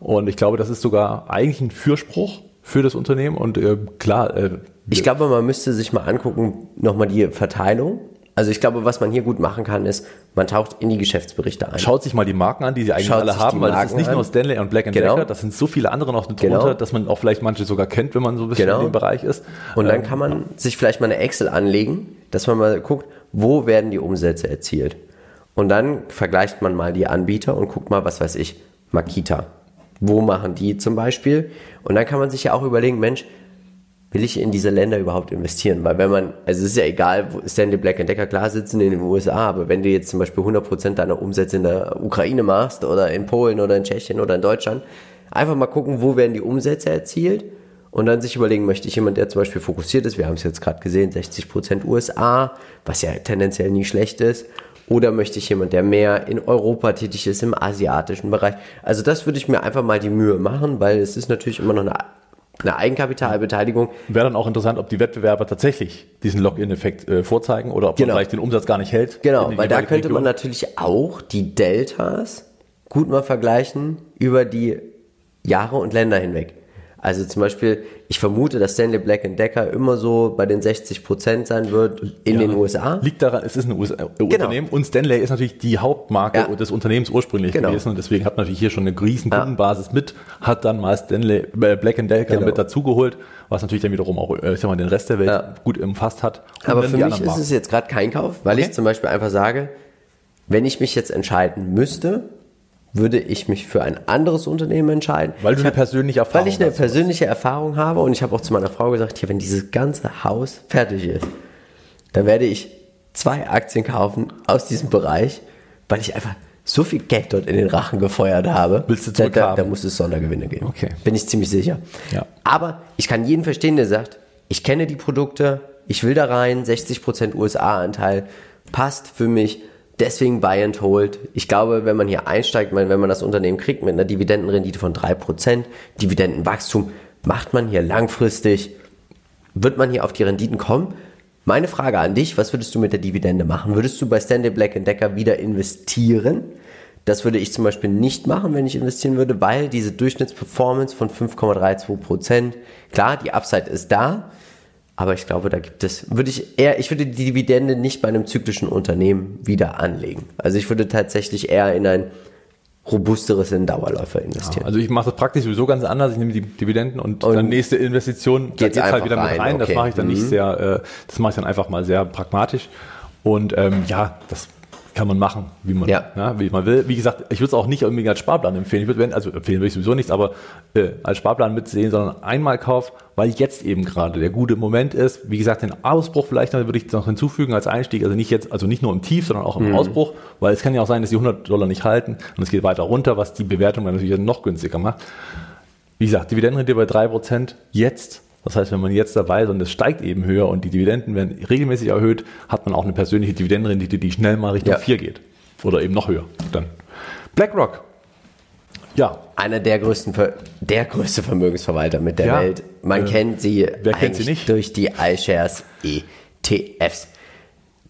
Und ich glaube, das ist sogar eigentlich ein Fürspruch für das Unternehmen. Und äh, klar, äh, Ich glaube, man müsste sich mal angucken, nochmal die Verteilung. Also ich glaube, was man hier gut machen kann, ist, man taucht in die Geschäftsberichte ein. Schaut sich mal die Marken an, die sie eigentlich Schaut alle haben, weil das ist nicht an. nur Stanley und Black Genau. Decker, das sind so viele andere noch drunter, Genau. dass man auch vielleicht manche sogar kennt, wenn man so ein bisschen Genau. in dem Bereich ist. Und dann Ähm, kann man sich vielleicht mal eine Excel anlegen, dass man mal guckt, wo werden die Umsätze erzielt. Und dann vergleicht man mal die Anbieter und guckt mal, was weiß ich, Makita. Wo machen die zum Beispiel? Und dann kann man sich ja auch überlegen, Mensch, will ich in diese Länder überhaupt investieren? Weil wenn man, also es ist ja egal, wo Stanley Black Decker klar sitzen in den USA, aber wenn du jetzt zum Beispiel 100% deiner Umsätze in der Ukraine machst oder in Polen oder in Tschechien oder in Deutschland, einfach mal gucken, wo werden die Umsätze erzielt und dann sich überlegen, möchte ich jemand, der zum Beispiel fokussiert ist, wir haben es jetzt gerade gesehen, 60% USA, was ja tendenziell nie schlecht ist, oder möchte ich jemand, der mehr in Europa tätig ist, im asiatischen Bereich. Also das würde ich mir einfach mal die Mühe machen, weil es ist natürlich immer noch eine, eine Eigenkapitalbeteiligung. Wäre dann auch interessant, ob die Wettbewerber tatsächlich diesen Login-Effekt äh, vorzeigen oder ob Genau. man vielleicht den Umsatz gar nicht hält. Genau, weil da könnte man Region. natürlich auch die Deltas gut mal vergleichen über die Jahre und Länder hinweg. Also zum Beispiel, ich vermute, dass Stanley Black Decker immer so bei den 60 Prozent sein wird in Ja. den USA. Liegt daran, es ist ein US Unternehmen und Stanley ist natürlich die Hauptmarke Ja. des Unternehmens ursprünglich Genau. gewesen und deswegen hat natürlich hier schon eine riesen Ja. Kundenbasis mit, hat dann mal Stanley äh, Black Decker Genau. mit dazugeholt, was natürlich dann wiederum auch äh, ich sag mal, den Rest der Welt Ja. gut umfasst hat. Aber für mich ist es jetzt gerade kein Kauf, weil Okay. ich zum Beispiel einfach sage, wenn ich mich jetzt entscheiden müsste, würde ich mich für ein anderes Unternehmen entscheiden. Weil du eine persönliche Erfahrung Weil ich eine hast. persönliche Erfahrung habe und ich habe auch zu meiner Frau gesagt, hier, wenn dieses ganze Haus fertig ist, dann werde ich zwei Aktien kaufen aus diesem Bereich, weil ich einfach so viel Geld dort in den Rachen gefeuert habe. Willst du da, da, zurückhaben? da muss es Sondergewinne geben. Okay. Bin ich ziemlich sicher. Ja. Aber ich kann jeden verstehen, der sagt, ich kenne die Produkte, ich will da rein, 60% USA-Anteil, passt für mich, deswegen Buy and Hold. Ich glaube, wenn man hier einsteigt, wenn man das Unternehmen kriegt mit einer Dividendenrendite von 3%, Dividendenwachstum, macht man hier langfristig, wird man hier auf die Renditen kommen? Meine Frage an dich, was würdest du mit der Dividende machen? Würdest du bei Stanley Black Decker wieder investieren? Das würde ich zum Beispiel nicht machen, wenn ich investieren würde, weil diese Durchschnittsperformance von 5,32%, klar, die Upside ist da, aber ich glaube, da gibt es, würde ich eher, ich würde die Dividende nicht bei einem zyklischen Unternehmen wieder anlegen. Also ich würde tatsächlich eher in ein robusteres in Dauerläufer investieren. Also ich mache das praktisch sowieso ganz anders. Ich nehme die Dividenden und, Und dann nächste Investition, da geht's geht's halt wieder mit rein, rein. Das okay. mache ich dann nicht Mhm. sehr, äh, das mache ich dann einfach mal sehr pragmatisch. Und ähm, ja, das kann man machen, wie man, Ja. ja, wie man will. Wie gesagt, ich würde es auch nicht unbedingt als Sparplan empfehlen. Ich würde, also empfehlen würde ich sowieso nichts, aber äh, als Sparplan mitsehen, sondern einmal Kauf, weil jetzt eben gerade der gute Moment ist. Wie gesagt, den Ausbruch vielleicht noch, würde ich noch hinzufügen als Einstieg. Also nicht jetzt, also nicht nur im Tief, sondern auch im Ausbruch, weil es kann ja auch sein, dass die 100 Dollar nicht halten und es geht weiter runter, was die Bewertung dann natürlich noch günstiger macht. Wie gesagt, Dividendenrendite bei 3% jetzt. Das heißt, wenn man jetzt dabei ist und es steigt eben höher und die Dividenden werden regelmäßig erhöht, hat man auch eine persönliche Dividendenrendite, die schnell mal Richtung Ja. 4 geht. Oder eben noch höher. Dann BlackRock. Ja, Einer der größten, Ver der größte Vermögensverwalter mit der Ja. Welt. Man Äh, kennt sie wer kennt sie nicht? durch die iShares ETFs.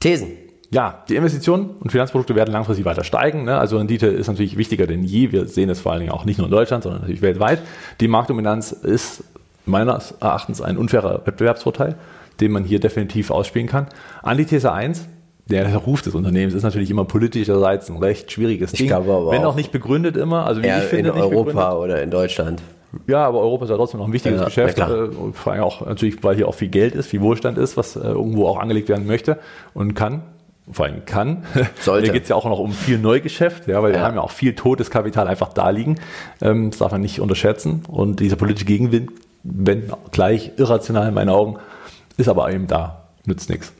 Thesen. Ja, die Investitionen und Finanzprodukte werden langfristig weiter steigen. Ne? Also Rendite ist natürlich wichtiger denn je. Wir sehen es vor allen Dingen auch nicht nur in Deutschland, sondern natürlich weltweit. Die Marktdominanz ist meines Erachtens ein unfairer Wettbewerbsvorteil, den man hier definitiv ausspielen kann. Antithese 1, der Ruf des Unternehmens ist natürlich immer politischerseits ein recht schwieriges Ding. glaube aber wenn auch- auch nicht begründet immer. Also wie Ja, ich finde, in Europa begründet. oder in Deutschland. Ja, aber Europa ist ja trotzdem noch ein wichtiges Ja, Geschäft. klar. Äh, vor allem auch natürlich, weil hier auch viel Geld ist, viel Wohlstand ist, was äh, irgendwo auch angelegt werden möchte und kann. Vor allem kann. Sollte. Hier geht es ja auch noch um viel Neugeschäft, ja, weil wir Ja. haben ja auch viel totes Kapital einfach da liegen. Ähm, das darf man nicht unterschätzen. Und dieser politische Gegenwind, wenn gleich irrational in meinen Augen, ist aber eben da, nützt nichts.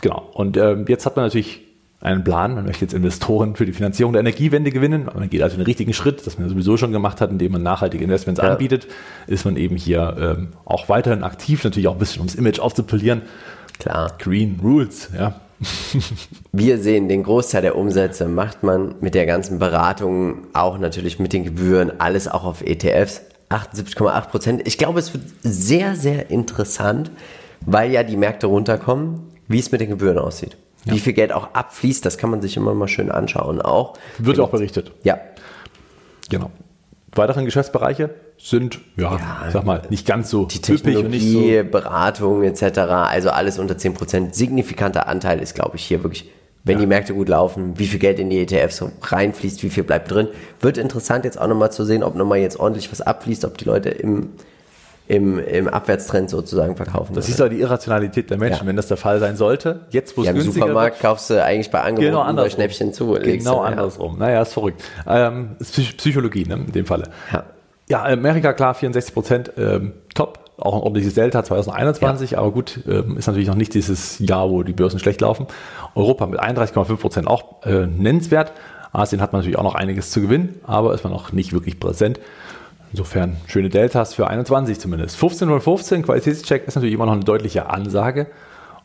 Genau. Und ähm, jetzt hat man natürlich einen Plan. Man möchte jetzt Investoren für die Finanzierung der Energiewende gewinnen. Man geht also den richtigen Schritt, das man sowieso schon gemacht hat, indem man nachhaltige Investments Ja. anbietet. Ist man eben hier ähm, auch weiterhin aktiv, natürlich auch ein bisschen ums Image aufzupolieren. Klar. Green Rules, ja. Wir sehen, den Großteil der Umsätze macht man mit der ganzen Beratung, auch natürlich mit den Gebühren, alles auch auf ETFs. 78,8 Prozent. Ich glaube, es wird sehr, sehr interessant, weil ja die Märkte runterkommen, wie es mit den Gebühren aussieht. Wie viel Geld auch abfließt, das kann man sich immer mal schön anschauen. Auch. Wird auch berichtet. Ja, Genau. Weiteren Geschäftsbereiche sind, ja, Ja, sag mal, nicht ganz so die üppig und nicht so. Technologie, Beratung etc., also alles unter 10%. Signifikanter Anteil ist, glaube ich, hier wirklich, wenn die Märkte gut laufen, wie viel Geld in die ETFs reinfließt, wie viel bleibt drin. Wird interessant jetzt auch nochmal zu sehen, ob nochmal jetzt ordentlich was abfließt, ob die Leute im, im, im Abwärtstrend sozusagen verkaufen. Das ist aber die Irrationalität der Menschen, Ja. wenn das der Fall sein sollte. Jetzt, wo es ja, im günstiger Supermarkt wird, kaufst du eigentlich bei Angeboten Genau andersrum. Schnäppchen zu. Genau ja. andersrum. Naja, ist verrückt. Ähm, ist Psych- Psychologie, ne, in dem Falle. Ja. Ja, Amerika klar, 64 Prozent, ähm, top. Auch ein ordentliches Delta 2021, aber gut, ähm, ist natürlich noch nicht dieses Jahr, wo die Börsen schlecht laufen. Europa mit 31,5 Prozent auch äh, nennenswert. Asien hat man natürlich auch noch einiges zu gewinnen, aber ist man noch nicht wirklich präsent. Insofern schöne Deltas für 21 zumindest. 15,15 Qualitätscheck ist natürlich immer noch eine deutliche Ansage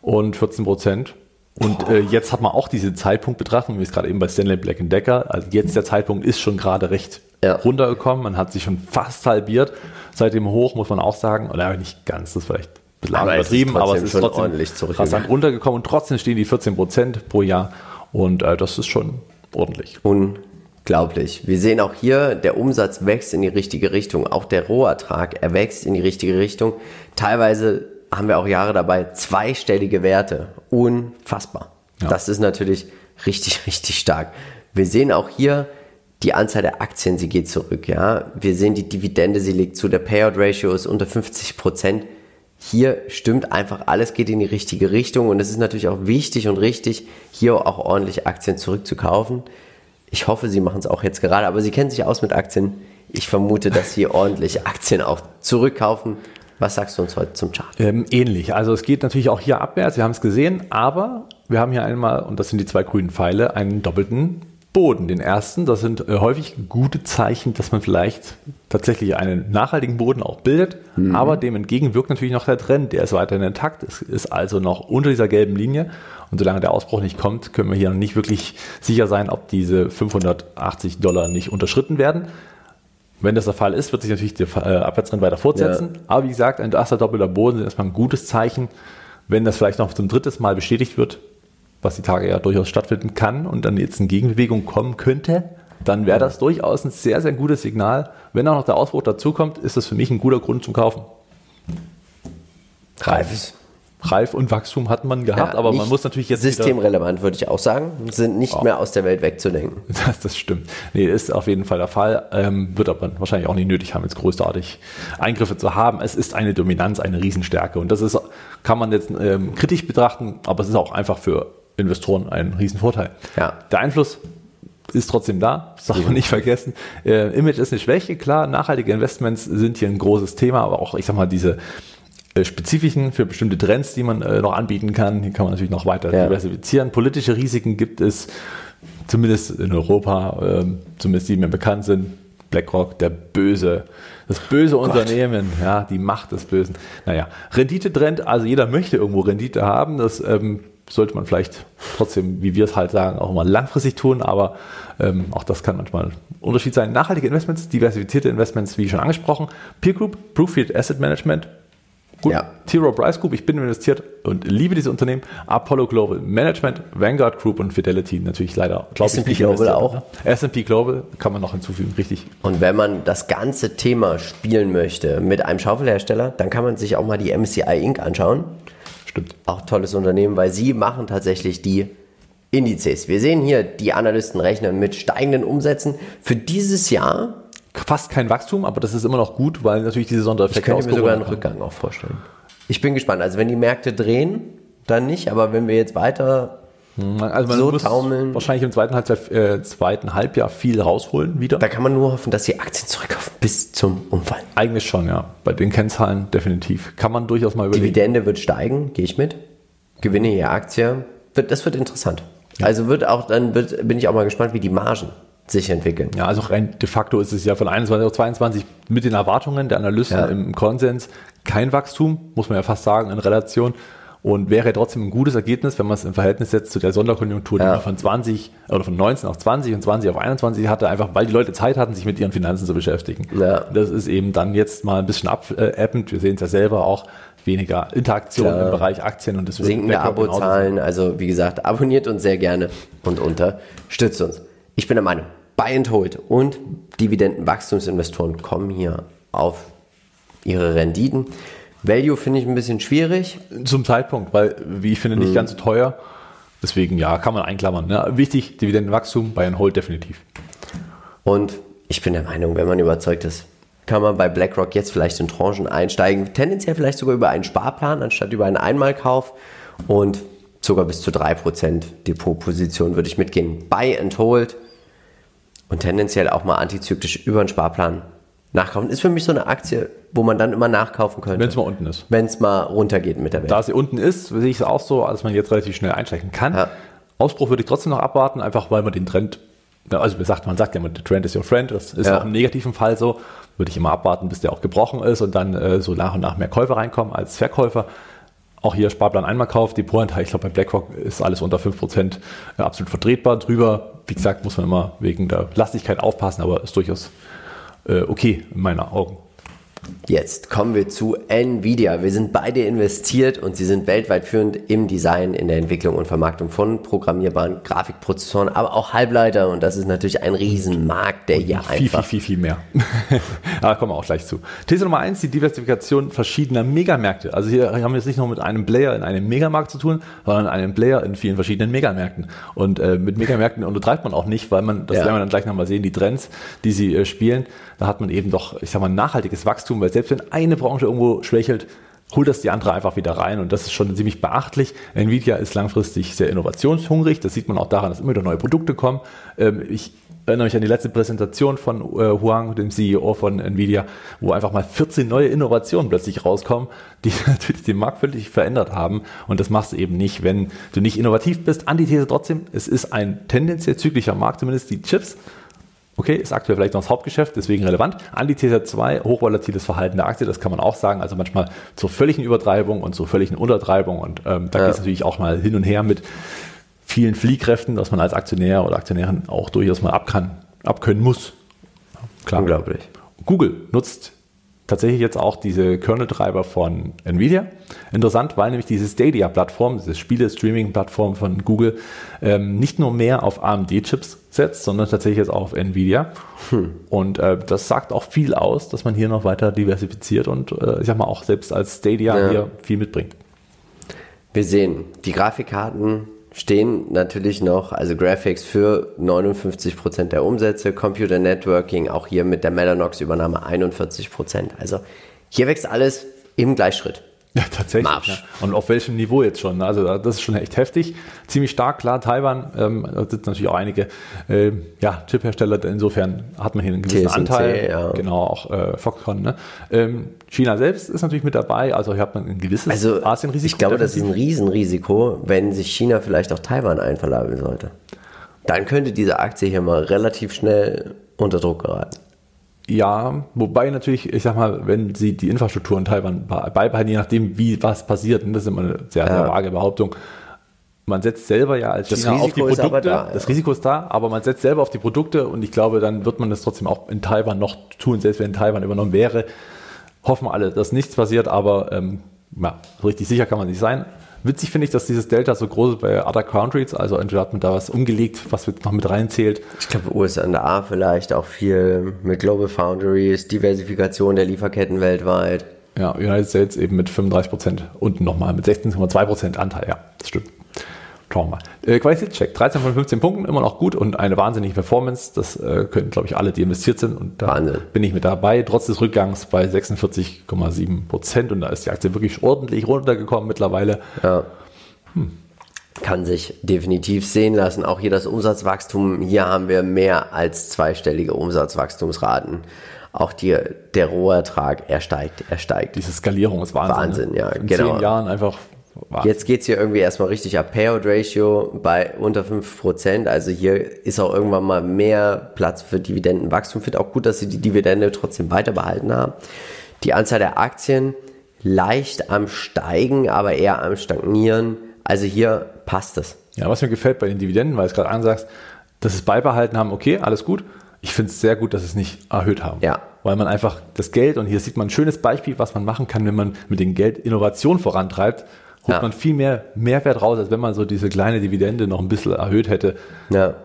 und 14 Prozent. Und äh, jetzt hat man auch diese Zeitpunktbetrachtung, wie es gerade eben bei Stanley Black Decker. Also jetzt der Zeitpunkt ist schon gerade recht Ja. runtergekommen. Man hat sich schon fast halbiert. Seit dem Hoch muss man auch sagen, oder nicht ganz, das ist vielleicht ein bisschen Aber es ist übertrieben, aber trotzdem es ist schon trotzdem ordentlich rasant runtergekommen und trotzdem stehen die 14 Prozent pro Jahr. Und äh, das ist schon ordentlich. Unglaublich. Wir sehen auch hier, der Umsatz wächst in die richtige Richtung. Auch der Rohertrag, er wächst in die richtige Richtung. Teilweise haben wir auch Jahre dabei, zweistellige Werte. Unfassbar. Ja. Das ist natürlich richtig, richtig stark. Wir sehen auch hier, die Anzahl der Aktien, sie geht zurück, ja. Wir sehen die Dividende, sie liegt zu. Der Payout Ratio ist unter 50 Prozent. Hier stimmt einfach, alles geht in die richtige Richtung und es ist natürlich auch wichtig und richtig, hier auch ordentlich Aktien zurückzukaufen. Ich hoffe, sie machen es auch jetzt gerade, aber sie kennen sich aus mit Aktien. Ich vermute, dass sie ordentlich Aktien auch zurückkaufen. Was sagst du uns heute zum Chart? Ähm, ähnlich. Also es geht natürlich auch hier abwärts, wir haben es gesehen, aber wir haben hier einmal, und das sind die zwei grünen Pfeile, einen doppelten Boden. Den ersten, das sind äh, häufig gute Zeichen, dass man vielleicht tatsächlich einen nachhaltigen Boden auch bildet, mhm. aber dem entgegen wirkt natürlich noch der Trend, der ist weiterhin intakt, es ist also noch unter dieser gelben Linie und solange der Ausbruch nicht kommt, können wir hier noch nicht wirklich sicher sein, ob diese 580 Dollar nicht unterschritten werden. Wenn das der Fall ist, wird sich natürlich der äh, Abwärtstrend weiter fortsetzen. Ja. Aber wie gesagt, ein erster doppelter Boden ist erstmal ein gutes Zeichen. Wenn das vielleicht noch zum dritten Mal bestätigt wird, was die Tage ja durchaus stattfinden kann und dann jetzt eine Gegenbewegung kommen könnte, dann wäre das durchaus ein sehr, sehr gutes Signal. Wenn auch noch der Ausbruch dazukommt, ist das für mich ein guter Grund zum Kaufen. Reif. Reif und Wachstum hat man gehabt, ja, aber man muss natürlich jetzt. Systemrelevant, würde ich auch sagen, sind nicht oh. mehr aus der Welt wegzudenken. Das, das stimmt. Nee, ist auf jeden Fall der Fall. Ähm, wird aber wahrscheinlich auch nicht nötig haben, jetzt großartig Eingriffe zu haben. Es ist eine Dominanz, eine Riesenstärke. Und das ist, kann man jetzt ähm, kritisch betrachten, aber es ist auch einfach für Investoren ein Riesenvorteil. Ja. Der Einfluss ist trotzdem da, das darf man nicht vergessen. Äh, Image ist eine Schwäche, klar, nachhaltige Investments sind hier ein großes Thema, aber auch, ich sag mal, diese äh, spezifischen für bestimmte Trends, die man äh, noch anbieten kann, die kann man natürlich noch weiter ja. diversifizieren. Politische Risiken gibt es, zumindest in Europa, äh, zumindest die mir bekannt sind. BlackRock, der böse, das böse oh Unternehmen, ja, die Macht des Bösen. Naja, Rendite-Trend, also jeder möchte irgendwo Rendite haben, das ähm, sollte man vielleicht trotzdem, wie wir es halt sagen, auch mal langfristig tun, aber ähm, auch das kann manchmal ein Unterschied sein. Nachhaltige Investments, diversifizierte Investments, wie schon angesprochen, Peer Group, Prooffield Asset Management, Gut, ja. T. Rowe Price Group, ich bin investiert und liebe diese Unternehmen. Apollo Global Management, Vanguard Group und Fidelity natürlich leider, glaube ich, nicht Global auch. Ne? S&P Global kann man noch hinzufügen, richtig. Und wenn man das ganze Thema spielen möchte mit einem Schaufelhersteller, dann kann man sich auch mal die MCI Inc. anschauen. Stimmt. Auch tolles Unternehmen, weil sie machen tatsächlich die Indizes. Wir sehen hier, die Analysten rechnen mit steigenden Umsätzen für dieses Jahr. Fast kein Wachstum, aber das ist immer noch gut, weil natürlich diese Sondereffekte Ich könnte mir sogar einen Rückgang auch vorstellen. Ich bin gespannt. Also wenn die Märkte drehen, dann nicht, aber wenn wir jetzt weiter also man so muss taumeln. wahrscheinlich im zweiten Halbjahr, äh, zweiten Halbjahr viel rausholen wieder. Da kann man nur hoffen, dass die Aktien zurückkaufen bis zum Umfall. Eigentlich schon, ja. Bei den Kennzahlen definitiv. Kann man durchaus mal überlegen. Dividende wird steigen, gehe ich mit. Gewinne je Aktie, wird, das wird interessant. Ja. Also wird auch, dann wird, bin ich auch mal gespannt, wie die Margen sich entwickeln. Ja, also rein de facto ist es ja von 21 auf 22 mit den Erwartungen der Analysten ja. im Konsens kein Wachstum, muss man ja fast sagen, in Relation und wäre trotzdem ein gutes Ergebnis, wenn man es im Verhältnis setzt zu der Sonderkonjunktur, die ja. von 20 oder von 19 auf 20 und 20 auf 21 hatte, einfach weil die Leute Zeit hatten, sich mit ihren Finanzen zu beschäftigen. Ja. Das ist eben dann jetzt mal ein bisschen abappend. Wir sehen es ja selber auch weniger Interaktion Klar. im Bereich Aktien und das sinkende Abozahlen. Also wie gesagt, abonniert uns sehr gerne und unterstützt uns. Ich bin der Meinung, Buy and Hold und Dividendenwachstumsinvestoren kommen hier auf ihre Renditen. Value finde ich ein bisschen schwierig. Zum Zeitpunkt, weil, wie ich finde, nicht mhm. ganz so teuer. Deswegen, ja, kann man einklammern. Ne? Wichtig, Dividendenwachstum bei ein Hold definitiv. Und ich bin der Meinung, wenn man überzeugt ist, kann man bei BlackRock jetzt vielleicht in Tranchen einsteigen. Tendenziell vielleicht sogar über einen Sparplan anstatt über einen Einmalkauf. Und sogar bis zu 3% Depotposition würde ich mitgehen. Buy and Hold. Und tendenziell auch mal antizyklisch über einen Sparplan nachkaufen. Ist für mich so eine Aktie, wo man dann immer nachkaufen könnte. Wenn es mal unten ist. Wenn es mal runtergeht mit der Welt. Da sie unten ist, sehe ich es auch so, dass man jetzt relativ schnell einsteigen kann. Ja. Ausbruch würde ich trotzdem noch abwarten, einfach weil man den Trend, also man sagt, man sagt ja, der Trend is your friend, das ist ja. auch im negativen Fall so, würde ich immer abwarten, bis der auch gebrochen ist und dann äh, so nach und nach mehr Käufer reinkommen als Verkäufer. Auch hier Sparplan einmal kauft, Depotanteil, ich glaube bei BlackRock ist alles unter 5% äh, absolut vertretbar. Drüber, wie gesagt, muss man immer wegen der Lastigkeit aufpassen, aber ist durchaus äh, okay in meinen Augen. Jetzt kommen wir zu Nvidia. Wir sind beide investiert und sie sind weltweit führend im Design, in der Entwicklung und Vermarktung von programmierbaren Grafikprozessoren, aber auch Halbleiter. Und das ist natürlich ein Riesenmarkt, der hier viel, einfach... Viel, viel, viel mehr. da kommen wir auch gleich zu. These Nummer eins, die Diversifikation verschiedener Megamärkte. Also hier haben wir es nicht nur mit einem Player in einem Megamarkt zu tun, sondern einem Player in vielen verschiedenen Megamärkten. Und äh, mit Megamärkten untertreibt man auch nicht, weil man, das ja. werden wir dann gleich nochmal sehen, die Trends, die sie äh, spielen, da hat man eben doch, ich sag mal, nachhaltiges Wachstum, weil selbst wenn eine Branche irgendwo schwächelt, holt das die andere einfach wieder rein und das ist schon ziemlich beachtlich. Nvidia ist langfristig sehr innovationshungrig, das sieht man auch daran, dass immer wieder neue Produkte kommen. Ähm, ich erinnere mich an die letzte Präsentation von äh, Huang, dem CEO von Nvidia, wo einfach mal 14 neue Innovationen plötzlich rauskommen, die natürlich den Markt völlig verändert haben. Und das machst du eben nicht, wenn du nicht innovativ bist. Antithese trotzdem, es ist ein tendenziell zyklischer Markt, zumindest die Chips. Okay, ist aktuell vielleicht noch das Hauptgeschäft, deswegen relevant. Antithese 2, hochvolatiles Verhalten der Aktie, das kann man auch sagen. Also manchmal zur völligen Übertreibung und zur völligen Untertreibung. Und ähm, da ja. geht es natürlich auch mal hin und her mit vielen Fliehkräften, dass man als Aktionär oder Aktionärin auch durchaus mal abkann, abkönnen muss. Klar. Unglaublich. Google nutzt tatsächlich jetzt auch diese Kernel-Treiber von Nvidia. Interessant, weil nämlich diese Stadia-Plattform, diese Spiele-Streaming-Plattform von Google, ähm, nicht nur mehr auf AMD-Chips setzt, sondern tatsächlich jetzt auch auf Nvidia. Hm. Und äh, das sagt auch viel aus, dass man hier noch weiter diversifiziert und äh, ich sag mal auch selbst als Stadia ja. hier viel mitbringt. Wir sehen, die Grafikkarten stehen natürlich noch, also Graphics für 59% der Umsätze, Computer Networking auch hier mit der Mellanox-Übernahme 41%. Also hier wächst alles im Gleichschritt. Ja, tatsächlich. Ja. Und auf welchem Niveau jetzt schon? Also das ist schon echt heftig. Ziemlich stark, klar, Taiwan, ähm, da sitzen natürlich auch einige äh, ja, Chiphersteller, insofern hat man hier einen gewissen TSMC, Anteil. Ja. Genau, auch äh, Foxconn. Ne? Ähm, China selbst ist natürlich mit dabei, also hier hat man ein gewisses also, Asienrisiko. Ich glaube, das ist ein Riesenrisiko, wenn sich China vielleicht auch Taiwan einverleiben sollte. Dann könnte diese Aktie hier mal relativ schnell unter Druck geraten. Ja, wobei natürlich, ich sag mal, wenn sie die Infrastruktur in Taiwan beibehalten, je nachdem, wie was passiert, und das ist immer eine sehr, sehr ja. vage Behauptung, man setzt selber ja als das China Risiko auf die Produkte, da, ja. das Risiko ist da, aber man setzt selber auf die Produkte und ich glaube, dann wird man das trotzdem auch in Taiwan noch tun, selbst wenn Taiwan übernommen wäre. Hoffen alle, dass nichts passiert, aber ähm, ja, richtig sicher kann man nicht sein. Witzig finde ich, dass dieses Delta so groß ist bei Other Countries. Also entweder hat man da was umgelegt, was noch mit reinzählt. Ich glaube, USA vielleicht auch viel mit Global Foundries, Diversifikation der Lieferketten weltweit. Ja, United States eben mit 35 Prozent und nochmal mit 16,2 Prozent Anteil. Ja, das stimmt. Schauen wir mal. Äh, Qualitätscheck, 13 von 15 Punkten, immer noch gut und eine wahnsinnige Performance. Das äh, können, glaube ich, alle, die investiert sind. Und da Wahnsinn. bin ich mit dabei, trotz des Rückgangs bei 46,7 Prozent. Und da ist die Aktie wirklich ordentlich runtergekommen mittlerweile. Ja. Hm. Kann sich definitiv sehen lassen. Auch hier das Umsatzwachstum. Hier haben wir mehr als zweistellige Umsatzwachstumsraten auch die, der Rohertrag, er steigt, er steigt. Diese Skalierung ist Wahnsinn. Wahnsinn, ne? ja. In genau. zehn Jahren einfach Jetzt geht es hier irgendwie erstmal richtig ab. Payout-Ratio bei unter 5%. Also hier ist auch irgendwann mal mehr Platz für Dividendenwachstum. Finde auch gut, dass sie die Dividende trotzdem weiter behalten haben. Die Anzahl der Aktien leicht am Steigen, aber eher am Stagnieren. Also hier passt es. Ja, was mir gefällt bei den Dividenden, weil du es gerade ansagst, dass es beibehalten haben, okay, alles gut. Ich finde es sehr gut, dass es nicht erhöht haben. Ja. Weil man einfach das Geld, und hier sieht man ein schönes Beispiel, was man machen kann, wenn man mit dem Geld Innovation vorantreibt holt ja. man viel mehr Mehrwert raus, als wenn man so diese kleine Dividende noch ein bisschen erhöht hätte. Ja.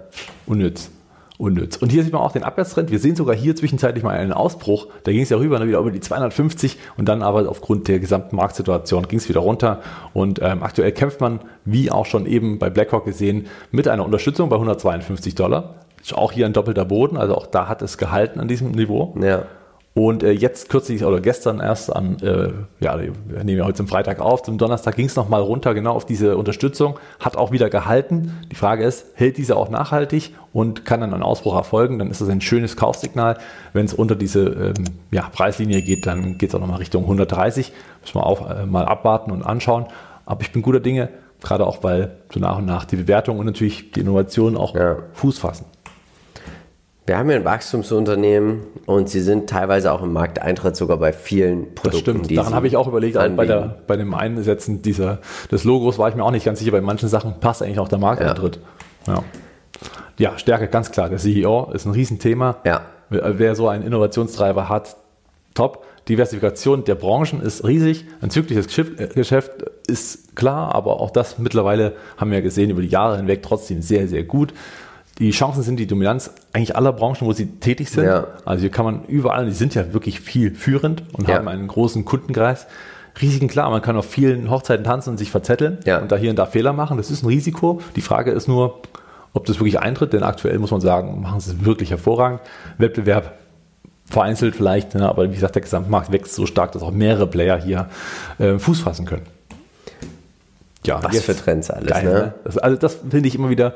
Unnütz. Unnütz. Und hier sieht man auch den Abwärtstrend. Wir sehen sogar hier zwischenzeitlich mal einen Ausbruch. Da ging es ja rüber, dann wieder über die 250 und dann aber aufgrund der gesamten Marktsituation ging es wieder runter. Und ähm, aktuell kämpft man, wie auch schon eben bei BlackRock gesehen, mit einer Unterstützung bei 152 Dollar. Ist auch hier ein doppelter Boden, also auch da hat es gehalten an diesem Niveau. Ja. Und äh, jetzt kürzlich oder gestern erst an, äh, ja, wir nehmen ja heute zum Freitag auf, zum Donnerstag ging es nochmal runter, genau auf diese Unterstützung, hat auch wieder gehalten. Die Frage ist, hält diese auch nachhaltig und kann dann ein Ausbruch erfolgen? Dann ist das ein schönes Kaufsignal. Wenn es unter diese ähm, ja, Preislinie geht, dann geht es auch nochmal Richtung 130. Müssen wir auch äh, mal abwarten und anschauen. Aber ich bin guter Dinge, gerade auch weil so nach und nach die Bewertung und natürlich die Innovation auch ja. Fuß fassen. Wir haben ja ein Wachstumsunternehmen und sie sind teilweise auch im Markteintritt sogar bei vielen Produkten. Das stimmt, daran habe ich auch überlegt, also bei, der, bei dem Einsetzen dieser, des Logos war ich mir auch nicht ganz sicher, bei manchen Sachen passt eigentlich auch der Markteintritt. Ja. ja. ja Stärke, ganz klar. Der CEO ist ein Riesenthema. Ja. Wer, wer so einen Innovationstreiber hat, top. Diversifikation der Branchen ist riesig. Ein zyklisches Geschäft ist klar, aber auch das mittlerweile haben wir gesehen über die Jahre hinweg trotzdem sehr, sehr gut die Chancen sind die Dominanz eigentlich aller Branchen, wo sie tätig sind. Ja. Also hier kann man überall, die sind ja wirklich viel führend und ja. haben einen großen Kundenkreis. Risiken klar, man kann auf vielen Hochzeiten tanzen und sich verzetteln ja. und da hier und da Fehler machen. Das ist ein Risiko. Die Frage ist nur, ob das wirklich eintritt, denn aktuell muss man sagen, machen sie es wirklich hervorragend. Wettbewerb vereinzelt vielleicht, ne, aber wie gesagt, der Gesamtmarkt wächst so stark, dass auch mehrere Player hier äh, Fuß fassen können. Ja, Was für Trends alles, geil, ne? ne? Das, also das finde ich immer wieder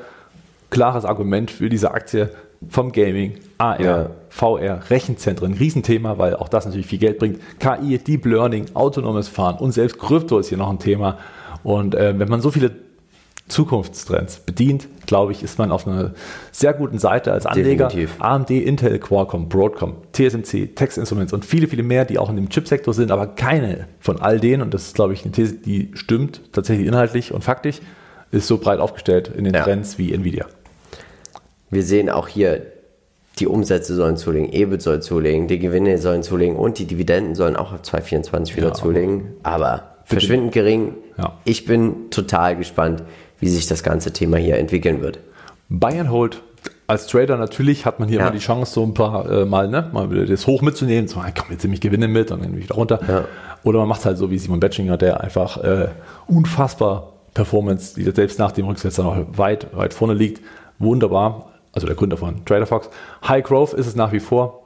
klares Argument für diese Aktie vom Gaming, AR, ja. VR, Rechenzentren, Riesenthema, weil auch das natürlich viel Geld bringt. KI, Deep Learning, autonomes Fahren und selbst Krypto ist hier noch ein Thema. Und äh, wenn man so viele Zukunftstrends bedient, glaube ich, ist man auf einer sehr guten Seite als Anleger. Definitiv. AMD, Intel, Qualcomm, Broadcom, TSMC, Text Instruments und viele, viele mehr, die auch in dem Chipsektor sind, aber keine von all denen, und das ist, glaube ich, eine These, die stimmt, tatsächlich inhaltlich und faktisch, ist so breit aufgestellt in den ja. Trends wie Nvidia. Wir sehen auch hier, die Umsätze sollen zulegen, EBIT soll zulegen, die Gewinne sollen zulegen und die Dividenden sollen auch ab 2024 wieder ja, zulegen. Aber verschwindend gering. Ja. Ich bin total gespannt, wie sich das ganze Thema hier entwickeln wird. Buy and Hold. Als Trader natürlich hat man hier ja. mal die Chance, so ein paar äh, Mal, ne, mal das hoch mitzunehmen, so, komm, jetzt nehme ich Gewinne mit und dann wieder runter. Ja. Oder man macht es halt so wie Simon Betchinger, der einfach äh, unfassbar Performance, die selbst nach dem Rücksetzer noch weit, weit vorne liegt. Wunderbar. Also der Gründer von TraderFox. High Growth ist es nach wie vor.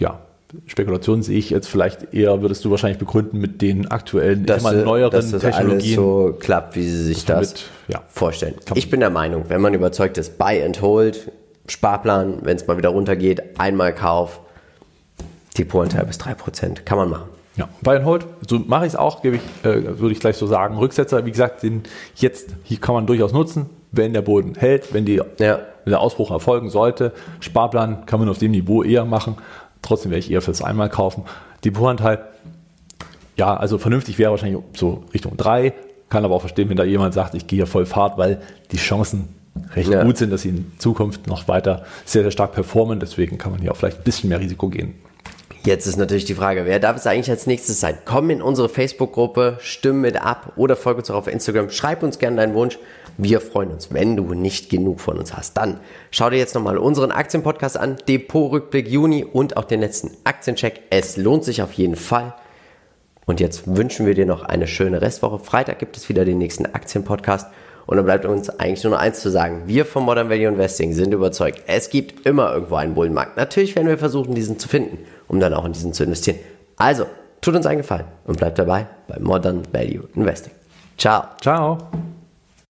Ja, Spekulationen sehe ich jetzt vielleicht eher, würdest du wahrscheinlich begründen mit den aktuellen, dass, immer neueren dass das Technologien. Alles so klappt, wie sie sich das mit, ja, vorstellen. Ich bin der Meinung, wenn man überzeugt ist, Buy and Hold, Sparplan, wenn es mal wieder runtergeht, einmal Kauf, Depotanteil bis 3%, kann man machen. Ja, Buy and Hold, so mache ich es auch, gebe ich, äh, würde ich gleich so sagen. Rücksetzer, wie gesagt, den jetzt, hier kann man durchaus nutzen, wenn der Boden hält, wenn, die, ja. wenn der Ausbruch erfolgen sollte. Sparplan kann man auf dem Niveau eher machen. Trotzdem werde ich eher fürs Einmal kaufen. Depotanteil, ja, also vernünftig wäre wahrscheinlich so Richtung 3. Kann aber auch verstehen, wenn da jemand sagt, ich gehe hier voll Fahrt, weil die Chancen recht ja. gut sind, dass sie in Zukunft noch weiter sehr, sehr stark performen. Deswegen kann man hier auch vielleicht ein bisschen mehr Risiko gehen. Jetzt ist natürlich die Frage, wer darf es eigentlich als nächstes sein? Komm in unsere Facebook-Gruppe, stimm mit ab oder folge uns auch auf Instagram. Schreib uns gerne deinen Wunsch. Wir freuen uns, wenn du nicht genug von uns hast. Dann schau dir jetzt nochmal unseren Aktienpodcast an, Depot-Rückblick Juni und auch den letzten Aktiencheck. Es lohnt sich auf jeden Fall. Und jetzt wünschen wir dir noch eine schöne Restwoche. Freitag gibt es wieder den nächsten Aktienpodcast. Und dann bleibt uns eigentlich nur noch eins zu sagen. Wir vom Modern Value Investing sind überzeugt, es gibt immer irgendwo einen Bullenmarkt. Natürlich werden wir versuchen, diesen zu finden, um dann auch in diesen zu investieren. Also, tut uns einen Gefallen und bleibt dabei bei Modern Value Investing. Ciao. Ciao.